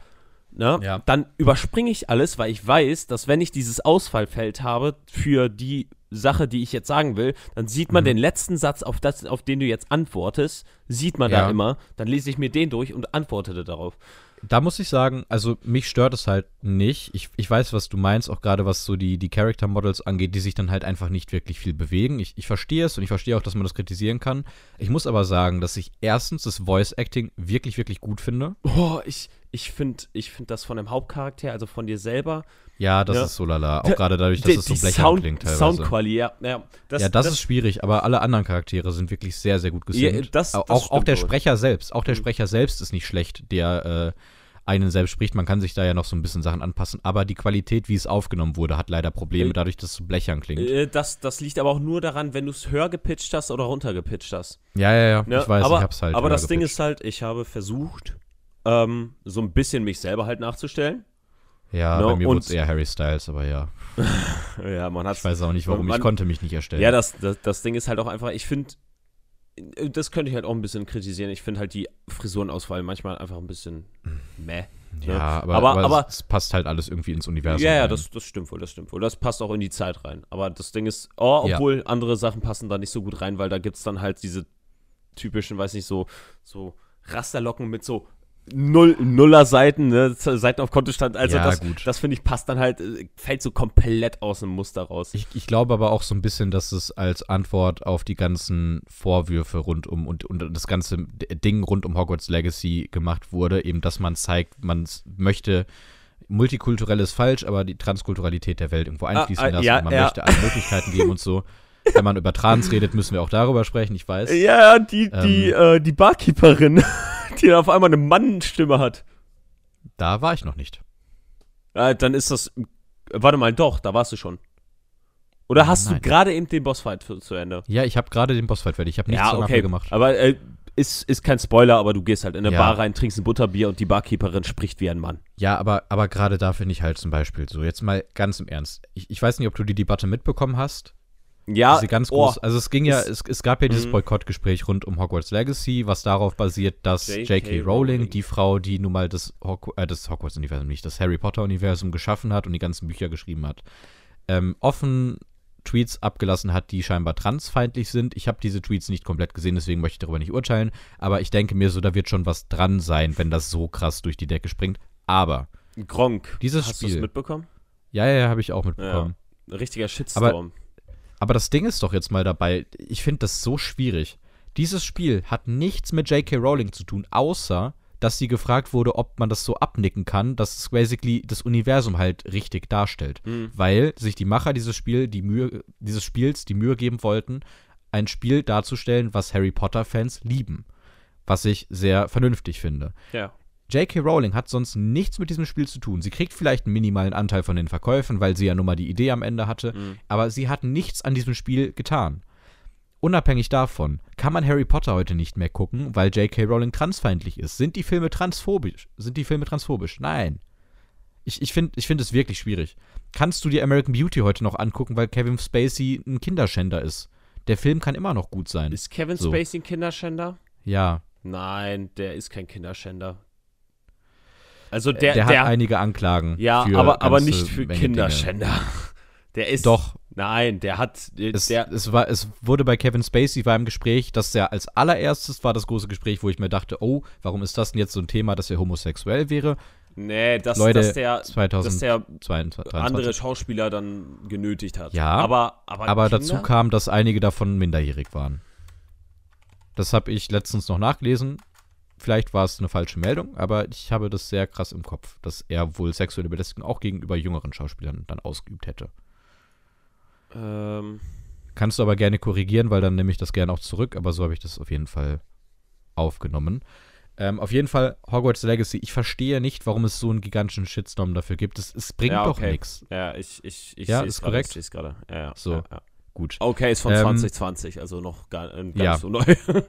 ne, Ja. dann überspringe ich alles, weil ich weiß, dass wenn ich dieses Ausfallfeld habe für die Sache, die ich jetzt sagen will, dann sieht man Mhm. den letzten Satz, auf, das, auf den du jetzt antwortest, sieht man da Ja. immer, dann lese ich mir den durch und antwortete darauf. Da muss ich sagen, also mich stört es halt nicht. Ich, ich weiß, was du meinst, auch gerade was so die, die Character Models angeht, die sich dann halt einfach nicht wirklich viel bewegen. Ich, ich verstehe es und ich verstehe auch, dass man das kritisieren kann. Ich muss aber sagen, dass ich erstens das Voice Acting wirklich, wirklich gut finde. Oh, ich, ich finde ich find das von dem Hauptcharakter, also von dir selber. Ja, das Ja. ist so lala. Auch gerade dadurch, dass es so blechern Sound, klingt teilweise. Soundqualität, ja. ja das, ja, das, ist schwierig, aber alle anderen Charaktere sind wirklich sehr, sehr gut Ja, gesynkt. das- auch, das auch, auch der. Sprecher selbst. Auch der Mhm. Sprecher selbst ist nicht schlecht, der äh, einen selbst spricht. Man kann sich da ja noch so ein bisschen Sachen anpassen. Aber die Qualität, wie es aufgenommen wurde, hat leider Probleme, Äh, dadurch, dass es so blechern klingt. Äh, das, das liegt aber auch nur daran, wenn du es höher gepitcht hast oder runter gepitcht hast. ja, ja, ja. Ne? Ich weiß, aber, ich hab's halt. Aber das Ding gepitcht. ist halt, ich habe versucht, ähm, so ein bisschen mich selber halt nachzustellen. Ja, ne, bei mir wurde es eher Harry Styles, aber ja. Ja, man hat Ich weiß auch nicht, warum. Man- ich konnte mich nicht erstellen. Ja, das, das, das Ding ist halt auch einfach, ich finde, das könnte ich halt auch ein bisschen kritisieren. Ich finde halt die Frisurenauswahl manchmal einfach ein bisschen meh. Ja, ne? aber, aber- aber, aber- es, passt halt alles irgendwie ins Universum. Ja, ja, das, das stimmt wohl, das stimmt wohl. Das passt auch in die Zeit rein. Aber das Ding ist, oh, Ja. obwohl andere Sachen passen da nicht so gut rein, weil da gibt es dann halt diese typischen, weiß nicht, so, so Rasterlocken mit so Null, Nuller-Seiten, ne? Seiten auf Kontostand. Also Ja, das, gut. das finde ich passt dann halt, äh, fällt so komplett aus dem Muster raus. Ich, ich glaube aber auch so ein bisschen, dass es als Antwort auf die ganzen Vorwürfe rund um und, und das ganze Ding rund um Hogwarts Legacy gemacht wurde, eben, dass man zeigt, man möchte multikulturell ist falsch, aber die Transkulturalität der Welt irgendwo einfließen ah, lassen. ja, man ja. möchte alle Möglichkeiten geben und so. Wenn man über Trans redet, müssen wir auch darüber sprechen, ich weiß. Ja, die, die, äh, die Barkeeperin, die auf einmal eine Mannstimme hat. Da war ich noch nicht. Äh, dann ist das. Warte mal, doch, da warst du schon. Oder hast Nein. du gerade eben den Bossfight für, zu Ende? Ja, ich habe gerade den Bossfight fertig. Ich habe nichts danach mehr gemacht. Aber äh, ist, ist kein Spoiler, aber du gehst halt in eine Ja. Bar rein, trinkst ein Butterbier und die Barkeeperin spricht wie ein Mann. Ja, aber, aber gerade da finde ich halt zum Beispiel so, jetzt mal ganz im Ernst. Ich, ich weiß nicht, ob du die Debatte mitbekommen hast. Ja, Diese ganz oh, groß, also es ging ja, es, es gab ja dieses Mhm. Boykottgespräch rund um Hogwarts Legacy, was darauf basiert, dass J.K. Rowling, die Frau, die nun mal das, Hog äh, das Hogwarts-Universum nicht, das Harry Potter-Universum geschaffen hat und die ganzen Bücher geschrieben hat, ähm, offen Tweets abgelassen hat, die scheinbar transfeindlich sind. Ich habe diese Tweets nicht komplett gesehen, deswegen möchte ich darüber nicht urteilen, aber ich denke mir so, da wird schon was dran sein, wenn das so krass durch die Decke springt. Aber, Gronk. Dieses Hast du es mitbekommen? ja, ja, ja habe ich auch mitbekommen. Ein richtiger Shitstorm. Aber das Ding ist doch jetzt mal dabei, ich finde das so schwierig. Dieses Spiel hat nichts mit J.K. Rowling zu tun, außer dass sie gefragt wurde, ob man das so abnicken kann, dass es basically das Universum halt richtig darstellt. Mhm. Weil sich die Macher dieses, Spiel, die Mühe, dieses Spiels die Mühe geben wollten, ein Spiel darzustellen, was Harry Potter-Fans lieben. Was ich sehr vernünftig finde. Ja. J.K. Rowling hat sonst nichts mit diesem Spiel zu tun. Sie kriegt vielleicht einen minimalen Anteil von den Verkäufen, weil sie ja nun mal die Idee am Ende hatte, Mhm. aber sie hat nichts an diesem Spiel getan. Unabhängig davon kann man Harry Potter heute nicht mehr gucken, weil J.K. Rowling transfeindlich ist. Sind die Filme transphobisch? Sind die Filme transphobisch? Nein. Ich, ich finde ich find es wirklich schwierig. Kannst du dir American Beauty heute noch angucken, weil Kevin Spacey ein Kinderschänder ist? Der Film kann immer noch gut sein. Ist Kevin So. Spacey ein Kinderschänder? ja, Nein, der ist kein Kinderschänder. Also der, der, hat der, einige Anklagen. ja, aber, aber nicht für Menge Kinderschänder. Der ist Dinge. Doch, Nein, der hat Es, der es, war, es wurde bei Kevin Spacey war im Gespräch, dass er als allererstes war das große Gespräch, wo ich mir dachte, oh, warum ist das denn jetzt so ein Thema, dass er homosexuell wäre? nee, dass, Leute, dass der dass 2022. der andere Schauspieler dann genötigt hat. Ja, aber aber, Aber Kinder? dazu kam, dass einige davon minderjährig waren. Das habe ich letztens noch nachgelesen. Vielleicht war es eine falsche Meldung, aber ich habe das sehr krass im Kopf, dass er wohl sexuelle Belästigung auch gegenüber jüngeren Schauspielern dann ausgeübt hätte. ähm, Kannst du aber gerne korrigieren, weil dann nehme ich das gerne auch zurück, aber so habe ich das auf jeden Fall aufgenommen. Ähm, auf jeden Fall Hogwarts Legacy. Ich verstehe nicht, warum es so einen gigantischen Shitstorm dafür gibt. Es, es bringt Ja, doch okay. nichts. ja, ich ich ich Ja, ist grade, korrekt. Ich. Ja, ja, So. Ja. Gut. Okay, ist von Ähm, 2020, also noch gar, äh, gar ja. nicht so neu.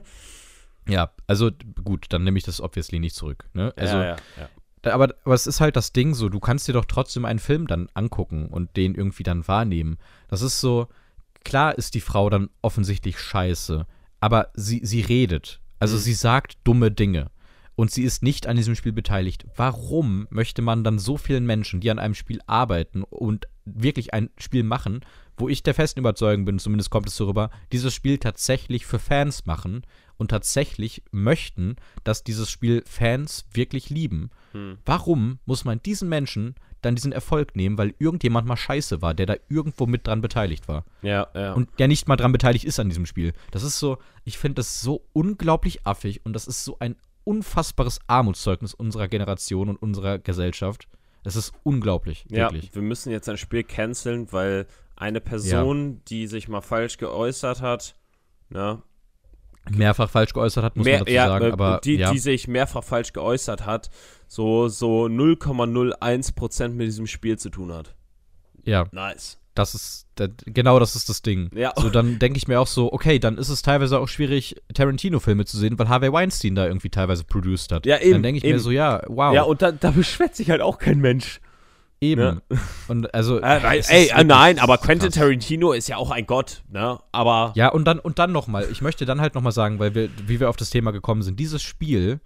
Ja, also gut, dann nehme ich das obviously nicht zurück. Ne? Also, ja, ja, ja. Da- Aber, aber es ist halt das Ding so, du kannst dir doch trotzdem einen Film dann angucken und den irgendwie dann wahrnehmen. Das ist so, klar ist die Frau dann offensichtlich scheiße, aber sie, sie redet. Also Mhm. sie sagt dumme Dinge. Und sie ist nicht an diesem Spiel beteiligt. Warum möchte man dann so vielen Menschen, die an einem Spiel arbeiten und wirklich ein Spiel machen, wo ich der festen Überzeugung bin, zumindest kommt es so rüber, dieses Spiel tatsächlich für Fans machen und tatsächlich möchten, dass dieses Spiel Fans wirklich lieben? Hm. Warum muss man diesen Menschen dann diesen Erfolg nehmen, weil irgendjemand mal scheiße war, der da irgendwo mit dran beteiligt war? Ja, ja. Und der nicht mal dran beteiligt ist an diesem Spiel. Das ist so, ich finde das so unglaublich affig und das ist so ein unfassbares Armutszeugnis unserer Generation und unserer Gesellschaft. Es ist unglaublich, Ja, wirklich. wir müssen jetzt ein Spiel canceln, weil eine Person, die sich mal falsch geäußert hat, ne, Mehrfach falsch geäußert hat, muss mehr, man dazu ja, sagen, äh, aber die, ja. die sich mehrfach falsch geäußert hat, so, so 0,01% mit diesem Spiel zu tun hat. ja, Nice. das ist, da- genau das ist das Ding. Ja, So, dann denke ich mir auch so, okay, dann ist es teilweise auch schwierig, Tarantino-Filme zu sehen, weil Harvey Weinstein da irgendwie teilweise produced hat. Ja, eben, Dann denke ich eben. mir so, ja, wow, ja und da, da beschwert sich halt auch kein Mensch. Eben. Und also, Äh, es ey, äh, nein, aber Quentin krass. Tarantino ist ja auch ein Gott, ne? Aber Ja, und dann, und dann nochmal, ich möchte dann halt nochmal sagen, weil wir, wie wir auf das Thema gekommen sind, dieses Spiel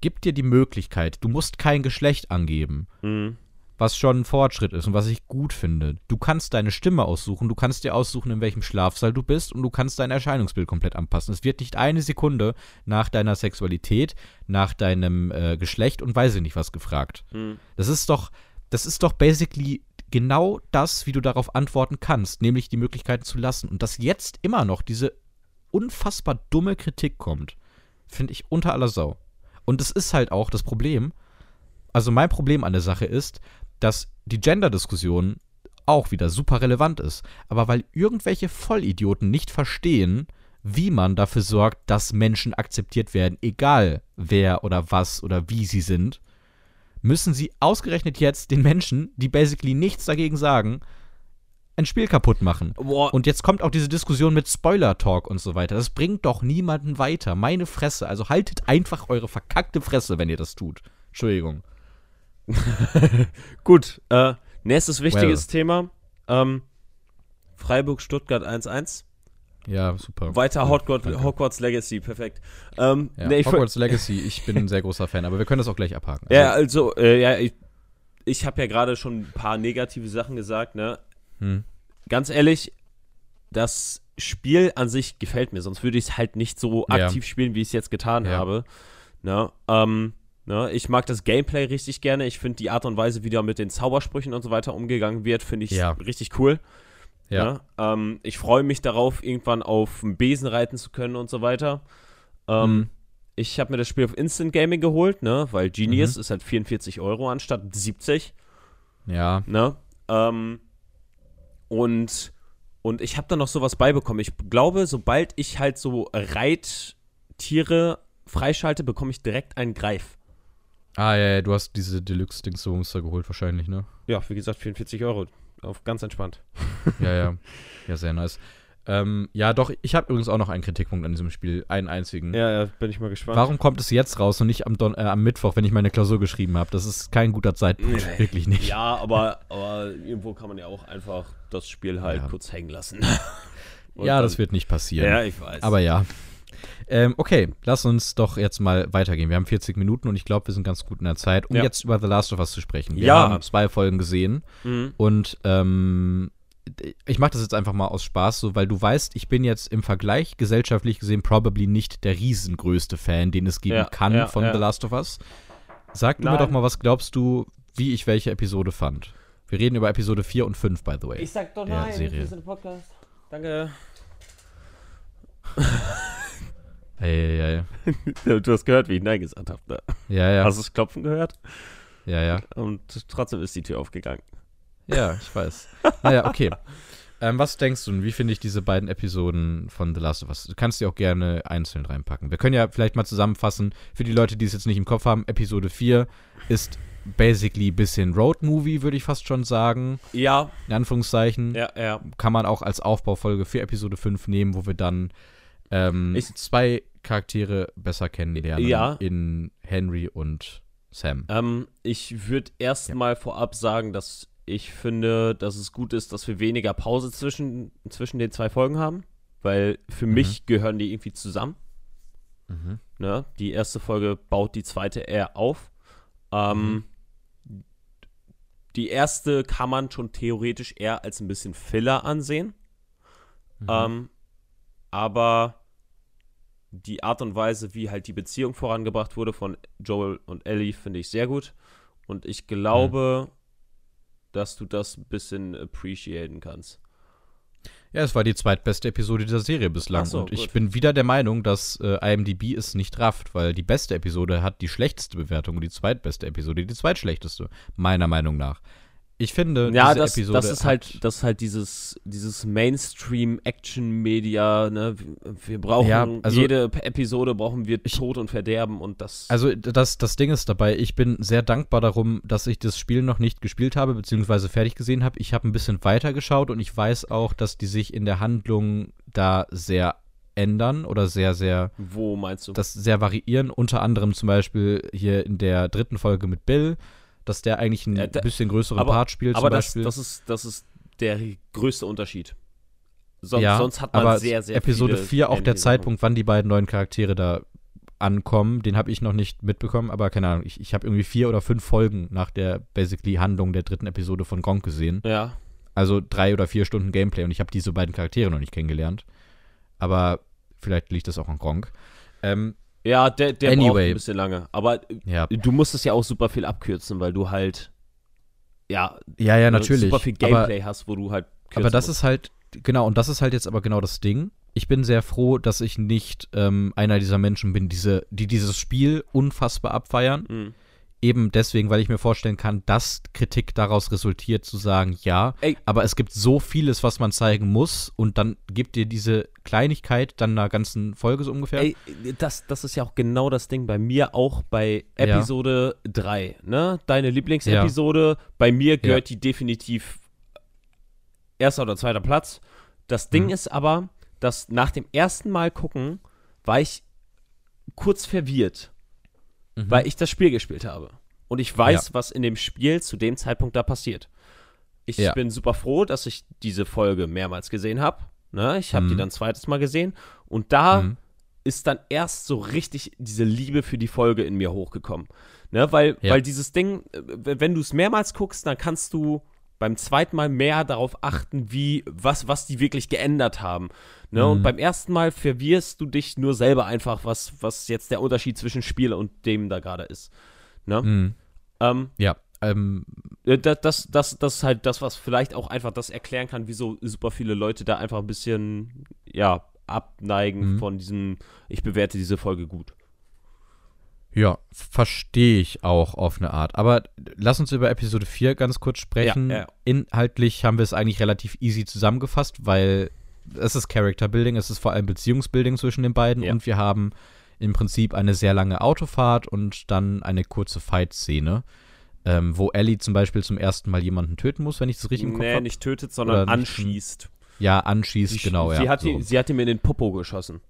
gibt dir die Möglichkeit, du musst kein Geschlecht angeben, Mhm. was schon ein Fortschritt ist und was ich gut finde. Du kannst deine Stimme aussuchen, du kannst dir aussuchen, in welchem Schlafsaal du bist und du kannst dein Erscheinungsbild komplett anpassen. Es wird nicht eine Sekunde nach deiner Sexualität, nach deinem äh, Geschlecht und weiß ich nicht was gefragt. Mhm. Das ist doch, das ist doch basically genau das, wie du darauf antworten kannst, nämlich die Möglichkeiten zu lassen. Und dass jetzt immer noch diese unfassbar dumme Kritik kommt, finde ich unter aller Sau. Und es ist halt auch das Problem, also mein Problem an der Sache ist, dass die Gender-Diskussion auch wieder super relevant ist. Aber weil irgendwelche Vollidioten nicht verstehen, wie man dafür sorgt, dass Menschen akzeptiert werden, egal wer oder was oder wie sie sind, müssen sie ausgerechnet jetzt den Menschen, die basically nichts dagegen sagen, ein Spiel kaputt machen. Boah, Und jetzt kommt auch diese Diskussion mit Spoiler-Talk und so weiter. Das bringt doch niemanden weiter. Meine Fresse. Also haltet einfach eure verkackte Fresse, wenn ihr das tut. Entschuldigung. gut. Äh, nächstes wichtiges Well. Thema. Ähm, Freiburg-Stuttgart 1-1. Ja, super. Weiter Hogwarts. Hogwarts Legacy, perfekt. Ähm, Ja, nee, Hogwarts Legacy, ich bin ein sehr großer Fan, aber wir können das auch gleich abhaken. ja, also, äh, ja, ich, ich habe ja gerade schon ein paar negative Sachen gesagt, ne? hm. Ganz ehrlich, das Spiel an sich gefällt mir, sonst würde ich es halt nicht so Ja. aktiv spielen, wie ich es jetzt getan Ja. habe. Ne? Ähm, ne? Ich mag das Gameplay richtig gerne. Ich finde die Art und Weise, wie da mit den Zaubersprüchen und so weiter umgegangen wird, finde ich Ja. richtig cool. Ja. Ne? Ähm, ich freue mich darauf, irgendwann auf dem Besen reiten zu können und so weiter. Ähm, Mhm. Ich habe mir das Spiel auf Instant Gaming geholt, ne? weil Genius Mhm. ist halt 44 Euro anstatt 70. Ja. Ne? Ähm, und, und ich habe da noch sowas beibekommen. Ich glaube, sobald ich halt so Reittiere freischalte, bekomme ich direkt einen Greif. Ah, ja, ja, du hast diese Deluxe-Dings-Monster geholt wahrscheinlich, ne? Ja, wie gesagt, 44 Euro. Auf ganz entspannt. Ja, ja. Ja, sehr nice. Ähm, ja, doch, ich habe übrigens auch noch einen Kritikpunkt an diesem Spiel. Einen einzigen. Ja, ja, bin ich mal gespannt. Warum kommt es jetzt raus und nicht am, Don äh, am Mittwoch, wenn ich meine Klausur geschrieben habe? Das ist kein guter Zeitpunkt. Nee. Wirklich nicht. Ja, aber, aber irgendwo kann man ja auch einfach das Spiel halt Ja. kurz hängen lassen. Und ja, das wird nicht passieren. Ja, ich weiß. Aber ja. Ähm, okay, lass uns doch jetzt mal weitergehen. Wir haben 40 Minuten und ich glaube, wir sind ganz gut in der Zeit, um Ja. jetzt über The Last of Us zu sprechen. Wir Ja. haben zwei Folgen gesehen Mhm. und ähm, ich mache das jetzt einfach mal aus Spaß, so, weil du weißt, ich bin jetzt im Vergleich gesellschaftlich gesehen probably nicht der riesengrößte Fan, den es geben Ja, kann ja, von ja. The Last of Us. Sag du mir Nein. doch mal, was glaubst du, wie ich welche Episode fand? Wir reden über Episode 4 und 5, by the way. sag doch Der Serie. sind ein Podcast. Danke. Ja, Du hast gehört, wie ich Nein gesagt habe. Ne? ja, ja, Hast du das Klopfen gehört? ja, ja. Und trotzdem ist die Tür aufgegangen. Ja, ich weiß. Naja, okay. Ähm, was denkst du, und wie finde ich diese beiden Episoden von The Last of Us? Du kannst die auch gerne einzeln reinpacken. Wir können ja vielleicht mal zusammenfassen, für die Leute, die es jetzt nicht im Kopf haben, Episode 4 ist basically ein bisschen Road-Movie, würde ich fast schon sagen. Ja, In Anführungszeichen. ja, ja. Kann man auch als Aufbaufolge für Episode 5 nehmen, wo wir dann ähm, Ich- zwei Charaktere besser kennenlernen. Ja. In Henry und Sam. Ähm, ich würde erstmal vorab sagen, dass ich finde, dass es gut ist, dass wir weniger Pause zwischen, zwischen den zwei Folgen haben, weil für mich gehören die irgendwie zusammen. Mhm. Ne? Die erste Folge baut die zweite eher auf. Ähm, Die erste kann man schon theoretisch eher als ein bisschen Filler ansehen. Mhm. Ähm, aber die Art und Weise, wie halt die Beziehung vorangebracht wurde von Joel und Ellie, finde ich sehr gut. Und ich glaube, dass du das ein bisschen appreciaten kannst. Ja, es war die zweitbeste Episode dieser Serie bislang. So, und ich gut. bin wieder der Meinung, dass äh, IMDb es nicht rafft, weil die beste Episode hat die schlechteste Bewertung und die zweitbeste Episode die zweitschlechteste, meiner Meinung nach. Ich finde, Ja, diese das, Episode das ist halt, das ist halt dieses, dieses Mainstream-Action-Media, ne? Wir, brauchen Ja, also- jede Episode brauchen wir Tod und Verderben und das. Also das, das Ding ist dabei, ich bin sehr dankbar darum, dass ich das Spiel noch nicht gespielt habe, beziehungsweise fertig gesehen habe. Ich habe ein bisschen weiter geschaut und ich weiß auch, dass die sich in der Handlung da sehr ändern oder sehr, sehr, wo meinst du? das sehr variieren. Unter anderem zum Beispiel hier in der dritten Folge mit Bill, dass der eigentlich einen Ja, da- bisschen größeren aber- Part spielt aber zum das, Beispiel. das, ist, das ist der größte Unterschied. Sonst, ja, sonst hat man aber sehr, sehr Episode viele 4 auch der Sachen. Zeitpunkt, wann die beiden neuen Charaktere da ankommen, den habe ich noch nicht mitbekommen, aber keine Ahnung, ich, ich habe irgendwie vier oder fünf Folgen nach der basically Handlung der dritten Episode von Gronk gesehen. Ja, Also drei oder vier Stunden Gameplay und ich habe diese beiden Charaktere noch nicht kennengelernt. Aber vielleicht liegt das auch an Gronk. Ähm, ja der, der braucht Anyway. ein bisschen lange. Aber ja. du musst es ja auch super viel abkürzen, weil du halt, ja, ja, ja, natürlich. super viel aber, Gameplay hast, wo du halt aber das ist halt, genau, und das ist halt jetzt aber genau das Ding. Ich bin sehr froh, dass ich nicht ähm, einer dieser Menschen bin, diese, die dieses Spiel unfassbar abfeiern. Mhm. Eben deswegen, weil ich mir vorstellen kann, dass Kritik daraus resultiert, zu sagen, ja, Ey. aber es gibt so vieles, was man zeigen muss und dann gibt dir diese Kleinigkeit dann einer ganzen Folge so ungefähr. Ey, das, das ist ja auch genau das Ding bei mir auch bei Ja. Episode 3, ne? Deine Lieblingsepisode, bei mir gehört die definitiv erster oder zweiter Platz. Das Ding Mhm. ist aber, dass nach dem ersten Mal gucken, war ich kurz verwirrt, Mhm. weil ich das Spiel gespielt habe. Und ich weiß, was in dem Spiel zu dem Zeitpunkt da passiert. Ich Ja. bin super froh, dass ich diese Folge mehrmals gesehen habe. Ne? Ich habe die Mhm. dann zweites Mal gesehen. Und da Mhm. ist dann erst so richtig diese Liebe für die Folge in mir hochgekommen. Ne? Weil, Ja. weil dieses Ding, wenn du es mehrmals guckst, dann kannst du beim zweiten Mal mehr darauf achten, wie, was, was die wirklich geändert haben. Ne? Und Mhm. beim ersten Mal verwirrst du dich nur selber einfach, was, was jetzt der Unterschied zwischen Spiel und dem da gerade ist. Ne? Mhm. Ähm, Ja, Ähm, Äh, Das, das, das, das ist halt das, was vielleicht auch einfach das erklären kann, wieso super viele Leute da einfach ein bisschen, ja, abneigen Mhm. von diesem, ich bewerte diese Folge gut. Ja, verstehe ich auch auf eine Art. Aber lass uns über Episode 4 ganz kurz sprechen. Ja, ja. Inhaltlich haben wir es eigentlich relativ easy zusammengefasst, weil es ist Character Building, es ist vor allem Beziehungsbuilding zwischen den beiden Ja. und wir haben im Prinzip eine sehr lange Autofahrt und dann eine kurze Fight-Szene, ähm, wo Ellie zum Beispiel zum ersten Mal jemanden töten muss, wenn ich das richtig im Kopf Nee, habe. nicht tötet, sondern nicht- anschießt. Ja, anschießt, Sie, genau, sie, ja. hat so. die, sie hat ihm in den Popo geschossen.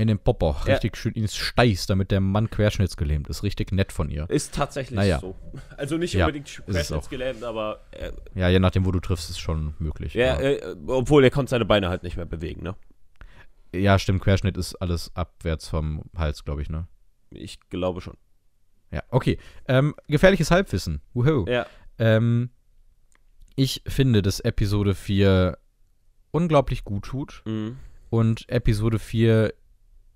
In den Popo, Ja. richtig schön ins Steiß, damit der Mann querschnittsgelähmt ist. Richtig nett von ihr. Ist tatsächlich Naja. so. Also nicht Ja, unbedingt querschnittsgelähmt, aber äh, Ja, je nachdem, wo du triffst, ist schon möglich. ja, äh, obwohl er konnte seine Beine halt nicht mehr bewegen, ne? ja, stimmt, Querschnitt ist alles abwärts vom Hals, glaube ich, ne? Ich glaube schon. Ja, okay. Ähm, gefährliches Halbwissen. Wuhu. Ja. Ähm, ich finde, dass Episode 4 unglaublich gut tut. Mhm. Und Episode 4,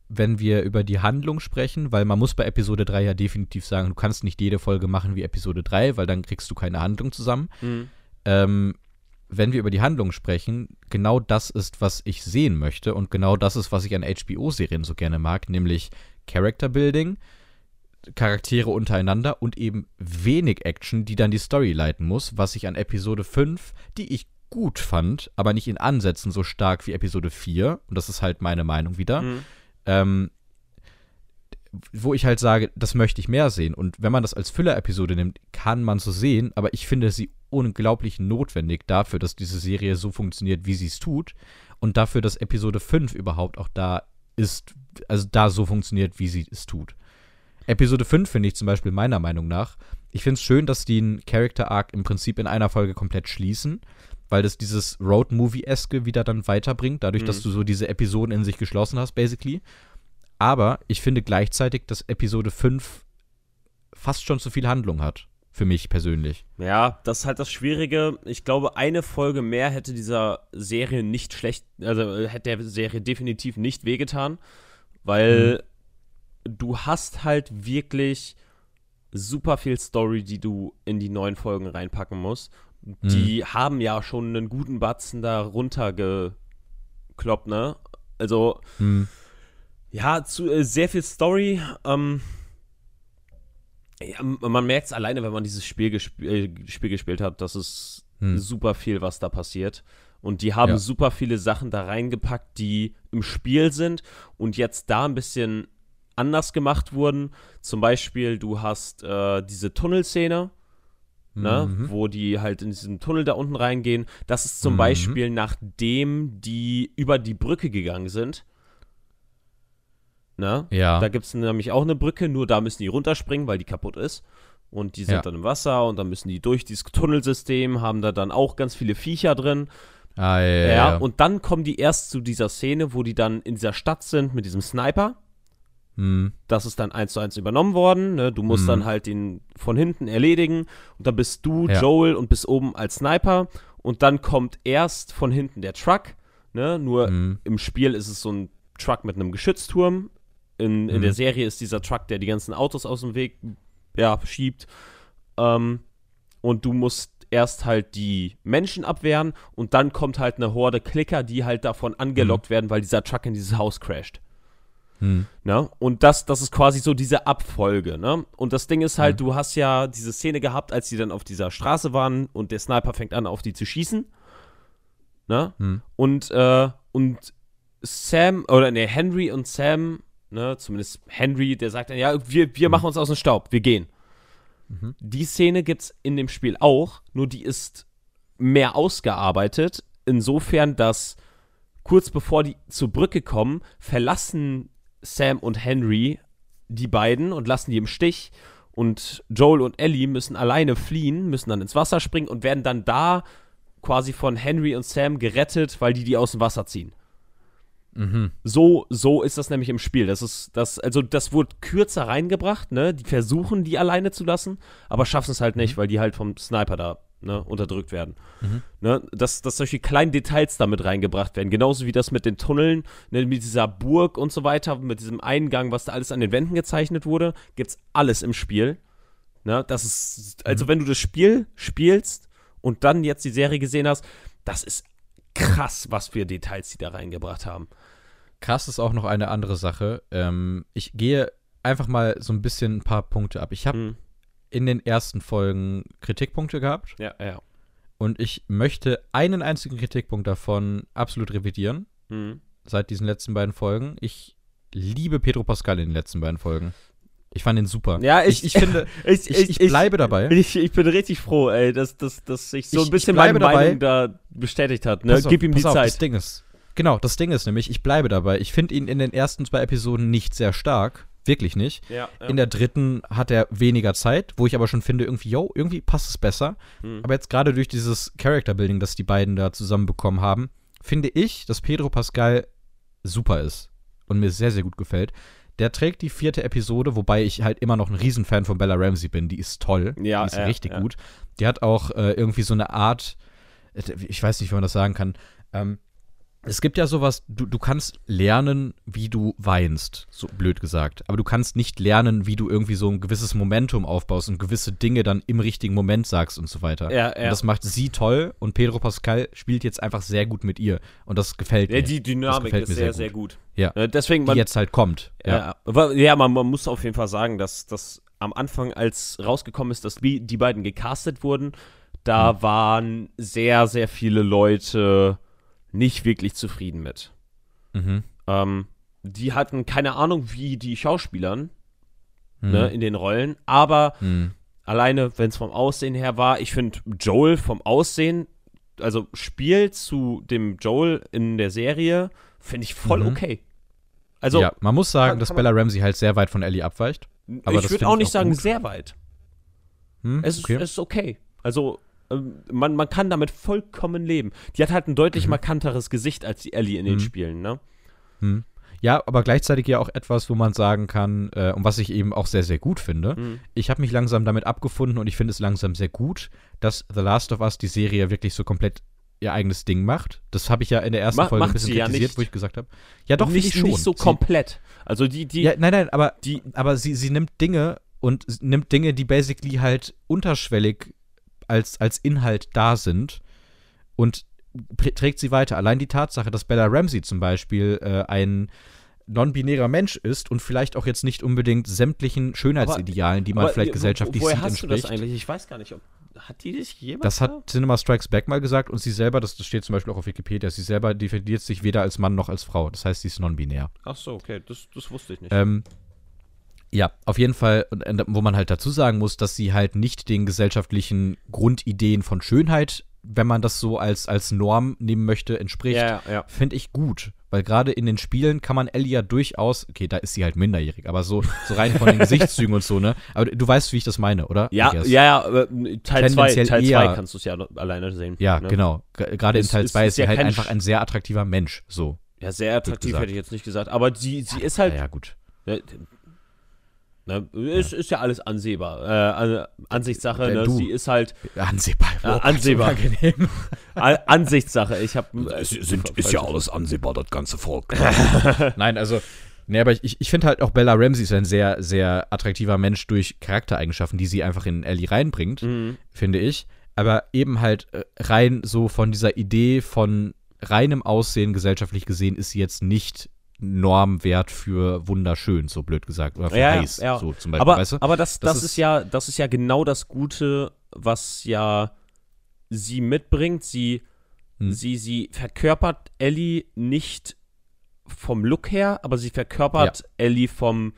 wenn wir über die Handlung sprechen, weil man muss bei Episode 3 ja definitiv sagen, du kannst nicht jede Folge machen wie Episode 3, weil dann kriegst du keine Handlung zusammen. Mhm. Ähm, wenn wir über die Handlung sprechen, genau das ist, was ich sehen möchte und genau das ist, was ich an HBO-Serien so gerne mag, nämlich Character Building, Charaktere untereinander und eben wenig Action, die dann die Story leiten muss, was ich an Episode 5, die ich gut fand, aber nicht in Ansätzen so stark wie Episode 4, und das ist halt meine Meinung wieder, Mhm. Ähm, wo ich halt sage, das möchte ich mehr sehen. Und wenn man das als Füller-Episode nimmt, kann man so sehen, aber ich finde sie unglaublich notwendig dafür, dass diese Serie so funktioniert, wie sie es tut. Und dafür, dass Episode 5 überhaupt auch da ist, also da so funktioniert, wie sie es tut. Episode 5 finde ich zum Beispiel meiner Meinung nach. Ich finde es schön, dass die einen Character Arc im Prinzip in einer Folge komplett schließen, weil das dieses Road-Movie-eske wieder dann weiterbringt, dadurch, Mhm. dass du so diese Episoden in sich geschlossen hast, basically. Aber ich finde gleichzeitig, dass Episode 5 fast schon zu viel Handlung hat. Für mich persönlich. Ja, das ist halt das Schwierige. Ich glaube, eine Folge mehr hätte dieser Serie nicht schlecht, also äh, hätte der Serie definitiv nicht wehgetan, weil du hast halt wirklich super viel Story, die du in die neuen Folgen reinpacken musst. Die haben ja schon einen guten Batzen da runtergekloppt, ne? Also, Hm. ja, zu, äh, sehr viel Story. Ähm, ja, man merkt es alleine, wenn man dieses Spiel, gesp äh, Spiel gespielt hat, dass es Hm. super viel, was da passiert. Und die haben Ja. super viele Sachen da reingepackt, die im Spiel sind und jetzt da ein bisschen anders gemacht wurden. Zum Beispiel, du hast äh, diese Tunnelszene, ne, Mhm. wo die halt in diesen Tunnel da unten reingehen. Das ist zum Mhm. Beispiel, nachdem die über die Brücke gegangen sind. Ne? Ja. Da gibt es nämlich auch eine Brücke, nur da müssen die runterspringen, weil die kaputt ist. Und die sind Ja. dann im Wasser und dann müssen die durch dieses Tunnelsystem, haben da dann auch ganz viele Viecher drin. Ah, ja, ja, Ja, und dann kommen die erst zu dieser Szene, wo die dann in dieser Stadt sind mit diesem Sniper. Hm. Das ist dann eins zu eins übernommen worden. Ne? Du musst Mhm. dann halt den von hinten erledigen. Und dann bist du Ja. Joel und bist oben als Sniper. Und dann kommt erst von hinten der Truck. Ne? Nur Hm. im Spiel ist es so ein Truck mit einem Geschützturm. In, in Mhm. der Serie ist dieser Truck, der die ganzen Autos aus dem Weg ja, schiebt. Ähm, und du musst erst halt die Menschen abwehren und dann kommt halt eine Horde Klicker, die halt davon angelockt werden, weil dieser Truck in dieses Haus crasht. Hm. Ne? Und das, das ist quasi so diese Abfolge. Ne? Und das Ding ist halt, du hast ja diese Szene gehabt, als die dann auf dieser Straße waren und der Sniper fängt an, auf die zu schießen. Ne? Hm. Und, äh, und Sam, oder ne, Henry und Sam, ne, zumindest Henry, der sagt dann, ja, wir, wir machen uns aus dem Staub, wir gehen. Mhm. Die Szene gibt's in dem Spiel auch, nur die ist mehr ausgearbeitet, insofern, dass kurz bevor die zur Brücke kommen, verlassen Sam und Henry die beiden und lassen die im Stich. Und Joel und Ellie müssen alleine fliehen, müssen dann ins Wasser springen und werden dann da quasi von Henry und Sam gerettet, weil die die aus dem Wasser ziehen. Mhm. So, so ist das nämlich im Spiel. Das ist, das, also das wurde kürzer reingebracht, ne? Die versuchen, die alleine zu lassen, aber schaffen es halt nicht, weil die halt vom Sniper da ne, unterdrückt werden. Mhm. Ne? Dass, dass solche kleinen Details damit reingebracht werden. Genauso wie das mit den Tunneln, ne, mit dieser Burg und so weiter, mit diesem Eingang, was da alles an den Wänden gezeichnet wurde, gibt's alles im Spiel. Ne? Das ist, also wenn du das Spiel spielst und dann jetzt die Serie gesehen hast, das ist krass, was für Details die da reingebracht haben. Krass ist auch noch eine andere Sache. Ähm, ich gehe einfach mal so ein bisschen ein paar Punkte ab. Ich habe Mhm. In den ersten Folgen Kritikpunkte gehabt Ja, ja. und ich möchte einen einzigen Kritikpunkt davon absolut revidieren Mhm. seit diesen letzten beiden Folgen. Ich liebe Pedro Pascal in den letzten beiden Folgen. Ich fand ihn super. Ja, ich, ich finde, ich, ich, ich bleibe dabei. Ich, ich bin richtig froh, ey, dass, dass, dass sich so Ich- ein ich bisschen meine dabei. Meinung da bestätigt hat. Ne? Auf, Gib ihm die auf, Das Zeit. Ding ist, genau, das Ding ist nämlich, ich bleibe dabei. Ich finde ihn in den ersten zwei Episoden nicht sehr stark. Wirklich nicht. Ja, ja. In der dritten hat er weniger Zeit, wo ich aber schon finde, irgendwie, yo, irgendwie passt es besser. Mhm. Aber jetzt gerade durch dieses Character-Building, das die beiden da zusammen bekommen haben, finde ich, dass Pedro Pascal super ist und mir sehr, sehr gut gefällt. Der trägt die vierte Episode, wobei ich halt immer noch ein Riesenfan von Bella Ramsey bin. Die ist toll. Ja, die ist ja, richtig ja. gut. Die hat auch äh, irgendwie so eine Art, äh, ich weiß nicht, wie man das sagen kann. Ähm, es gibt ja sowas, du, du kannst lernen, wie du weinst, so blöd gesagt. Aber du kannst nicht lernen, wie du irgendwie so ein gewisses Momentum aufbaust und gewisse Dinge dann im richtigen Moment sagst und so weiter. Ja, Und ja. das macht sie toll und Pedro Pascal spielt jetzt einfach sehr gut mit ihr. Und das gefällt ja, mir. die Das Dynamik gefällt ist sehr, sehr sehr gut. Ja. Äh, Deswegen, die man, jetzt halt kommt. Ja. Ja, man, man muss auf jeden Fall sagen, dass, dass am Anfang, als rausgekommen ist, dass die die beiden gecastet wurden, da Mhm. waren sehr, sehr viele Leute nicht wirklich zufrieden mit. Mhm. Ähm, die hatten keine Ahnung, wie die Schauspielern Mhm. ne, in den Rollen, aber Mhm. alleine, wenn es vom Aussehen her war, ich finde Joel vom Aussehen, also Spiel zu dem Joel in der Serie, finde ich voll Mhm. okay. Also, ja, man muss sagen, kann- dass kann man- Bella Ramsey halt sehr weit von Ellie abweicht. aber ich würde auch ich nicht auch sagen, gut. sehr weit. Hm, Es, okay. ist, es ist okay. Also, man, man kann damit vollkommen leben. Die hat halt ein deutlich Mhm. markanteres Gesicht als die Ellie in den Mhm. Spielen, ne? Hm. Ja, aber gleichzeitig ja auch etwas, wo man sagen kann, äh, und was ich eben auch sehr, sehr gut finde. Mhm. Ich habe mich langsam damit abgefunden und ich finde es langsam sehr gut, dass The Last of Us die Serie wirklich so komplett ihr eigenes Ding macht. Das habe ich ja in der ersten Ma- Folge ein bisschen sie ja kritisiert, nicht. wo ich gesagt habe. Ja, doch, nicht, ich schon. nicht so Sie- komplett. Also, die, die, Ja, nein, nein, aber, die, aber sie, sie nimmt Dinge und nimmt Dinge, die basically halt unterschwellig als, als Inhalt da sind und trägt sie weiter. Allein die Tatsache, dass Bella Ramsey zum Beispiel äh, ein non-binärer Mensch ist und vielleicht auch jetzt nicht unbedingt sämtlichen Schönheitsidealen, die man aber, vielleicht wo- gesellschaftlich woher sieht, hast du das entspricht. eigentlich? Ich weiß gar nicht, ob, hat die dich jemals Das da? hat Cinema Strikes Back mal gesagt und sie selber, das, das steht zum Beispiel auch auf Wikipedia, sie selber definiert sich weder als Mann noch als Frau. Das heißt, sie ist non-binär. Ach so, okay, das, das wusste ich nicht. Ähm, ja, auf jeden Fall, und, wo man halt dazu sagen muss, dass sie halt nicht den gesellschaftlichen Grundideen von Schönheit, wenn man das so als, als Norm nehmen möchte, entspricht. ja, ja. Finde ich gut, weil gerade in den Spielen kann man Ellie ja durchaus, okay, da ist sie halt minderjährig, aber so, so rein von den Gesichtszügen und so, ne? Aber du weißt, wie ich das meine, oder? Ja, ja, ja, aber Teil 2 Tendenziell Teil eher- kannst du es ja alleine sehen. Ja, ne? genau. Gerade in Teil ist- 2 ist ist sie halt einfach ein sehr attraktiver Mensch, so. Ja, sehr attraktiv hätte ich jetzt nicht gesagt. Aber sie, sie ist halt. Ja, ja, gut. Ne, ist, ist ja alles ansehbar. Äh, An- Ansichtssache, Äh, ne? Sie ist halt Ansehbar. Ja, ansehbar. Unangenehm. A- Ansichtssache. Ich habe. Es sind, ist ja alles ansehbar, das ganze Volk. Nein, also, nee, aber ich, ich finde halt auch Bella Ramsey ist ein sehr, sehr attraktiver Mensch durch Charaktereigenschaften, die sie einfach in Ellie reinbringt, Mhm. finde ich. Aber eben halt äh, rein so von dieser Idee von reinem Aussehen gesellschaftlich gesehen ist sie jetzt nicht Normwert für wunderschön, so blöd gesagt. Oder für Ja, ja, heiß, ja. so zum Beispiel, Aber, weißt du? aber das, das, Das ist, ist- ja, das ist ja genau das Gute, was ja sie mitbringt. Sie, Hm. sie, sie verkörpert Ellie nicht vom Look her, aber sie verkörpert Ellie vom,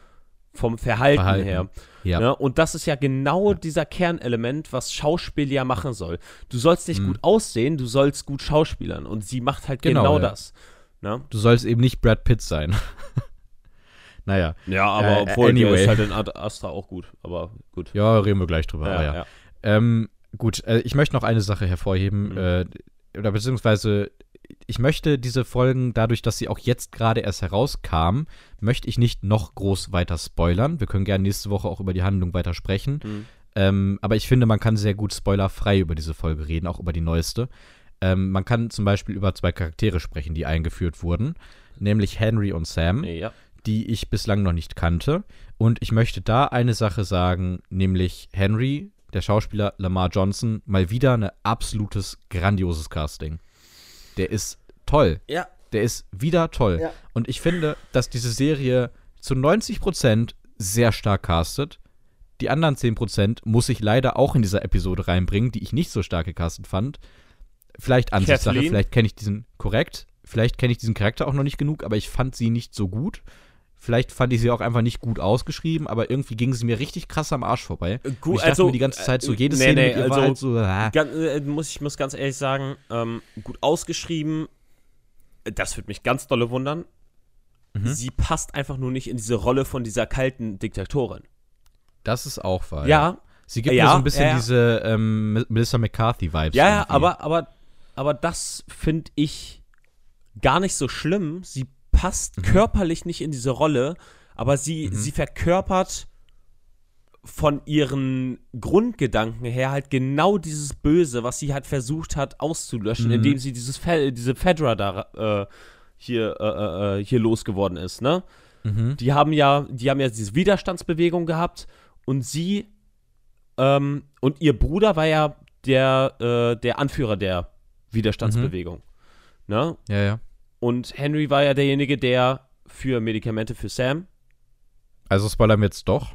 vom Verhalten, Verhalten. her. Ja. Ne? Und das ist ja genau dieser Kernelement, was Schauspiel ja machen soll. Du sollst nicht Mhm. gut aussehen, du sollst gut schauspielern. Und sie macht halt Genau, genau, ja. das. Ne? Du sollst eben nicht Brad Pitt sein. naja, Ja, aber Äh, obwohl anyway. ist halt in Ad Astra auch gut. Aber gut. ja, reden wir gleich drüber. aber ja. ja. Ähm, gut, äh, ich möchte noch eine Sache hervorheben, Mhm. äh, oder beziehungsweise ich möchte diese Folgen, dadurch, dass sie auch jetzt gerade erst herauskamen, möchte ich nicht noch groß weiter spoilern. Wir können gerne nächste Woche auch über die Handlung weiter sprechen. Mhm. Ähm, aber ich finde, man kann sehr gut spoilerfrei über diese Folge reden, auch über die neueste. Ähm, man kann zum Beispiel über zwei Charaktere sprechen, die eingeführt wurden, nämlich Henry und Sam Ja. die ich bislang noch nicht kannte. Und ich möchte da eine Sache sagen, nämlich Henry, der Schauspieler Lamar Johnson, mal wieder ein absolutes grandioses Casting. Der ist toll. Ja. Der ist wieder toll. Ja. Und ich finde, dass diese Serie zu 90% sehr stark castet. Die anderen 10% muss ich leider auch in dieser Episode reinbringen, die ich nicht so stark gecastet fand. Vielleicht Ansichtssache, Kathleen? vielleicht kenne ich diesen korrekt, vielleicht kenne ich diesen Charakter auch noch nicht genug, aber ich fand sie nicht so gut. Vielleicht fand ich sie auch einfach nicht gut ausgeschrieben, aber irgendwie ging sie mir richtig krass am Arsch vorbei. Äh, Und gut, ich dachte also, mir die ganze Zeit so, äh, jede nee, Szene nee, mit ihr war also, halt so, ah. Äh, muss ich muss ganz ehrlich sagen, ähm, gut ausgeschrieben, das würde mich ganz dolle wundern. Mhm. Sie passt einfach nur nicht in diese Rolle von dieser kalten Diktatorin. Das ist auch wahr. Ja, Sie gibt Ja, mir so ein bisschen ja, ja. diese ähm, Melissa McCarthy-Vibes. ja, ja, irgendwie. aber, aber, aber das finde ich gar nicht so schlimm. Sie passt körperlich nicht in diese Rolle, aber sie, sie verkörpert von ihren Grundgedanken her halt genau dieses Böse, was sie halt versucht hat auszulöschen, Mhm. indem sie dieses Fe diese Fedra da äh, hier, äh, äh, hier losgeworden ist, ne? Mhm. Die haben ja, die haben ja diese Widerstandsbewegung gehabt und sie ähm, und ihr Bruder war ja der, äh, der Anführer der Widerstandsbewegung. Ne? Ja, ja. Und Henry war ja derjenige, der für Medikamente für Sam. Also spoilern wir jetzt doch.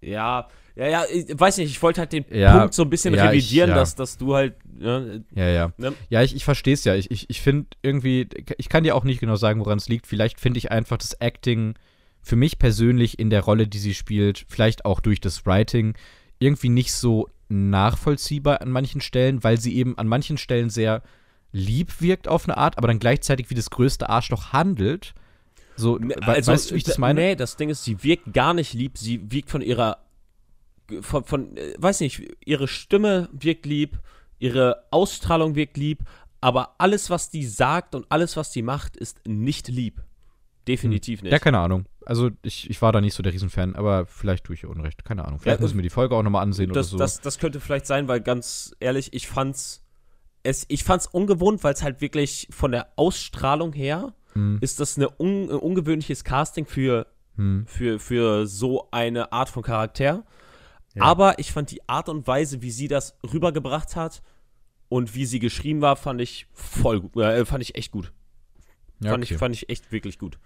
Ja, ja, ja, ich weiß nicht, ich wollte halt den Ja, Punkt so ein bisschen ja, ich- revidieren, ja. dass, dass du halt, ne, Ja, ja. ne? Ja, ich, ich verstehe es ja. Ich, ich, ich finde irgendwie, ich kann dir auch nicht genau sagen, woran es liegt. Vielleicht finde ich einfach das Acting für mich persönlich in der Rolle, die sie spielt, vielleicht auch durch das Writing, irgendwie nicht so nachvollziehbar an manchen Stellen, weil sie eben an manchen Stellen sehr lieb wirkt auf eine Art, aber dann gleichzeitig wie das größte Arschloch handelt. So, we- weißt du, wie ich das meine? Nee, das Ding ist, sie wirkt gar nicht lieb, sie wirkt von ihrer, von, von äh, weiß nicht, ihre Stimme wirkt lieb, ihre Ausstrahlung wirkt lieb, aber alles, was die sagt und alles, was die macht, ist nicht lieb. Definitiv nicht. Ja, keine Ahnung. Also ich, ich war da nicht so der Riesenfan, aber vielleicht tue ich ihr Unrecht. Keine Ahnung. Vielleicht Ja, muss ich mir die Folge auch nochmal ansehen das, oder so. das, das könnte vielleicht sein, weil ganz ehrlich, ich fand's, es, ich fand's ungewohnt, weil es halt wirklich von der Ausstrahlung her Hm, ist das eine un, ein ungewöhnliches Casting für, hm. für, für so eine Art von Charakter. Ja. Aber ich fand die Art und Weise, wie sie das rübergebracht hat und wie sie geschrieben war, fand ich voll gut. Äh, fand ich echt gut. Ja, fand, okay. ich, fand ich echt wirklich gut.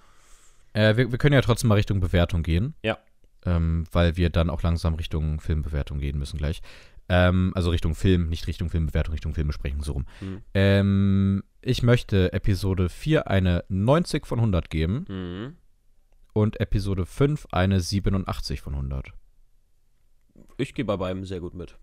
Äh, wir, wir können ja trotzdem mal Richtung Bewertung gehen. Ja. Ähm, weil wir dann auch langsam Richtung Filmbewertung gehen müssen gleich. Ähm, also Richtung Film, nicht Richtung Filmbewertung, Richtung Filmbesprechung, so rum. Mhm. Ähm, ich möchte Episode 4 eine 90 von 100 geben Mhm. und Episode 5 eine 87 von 100. Ich gehe bei beiden sehr gut mit.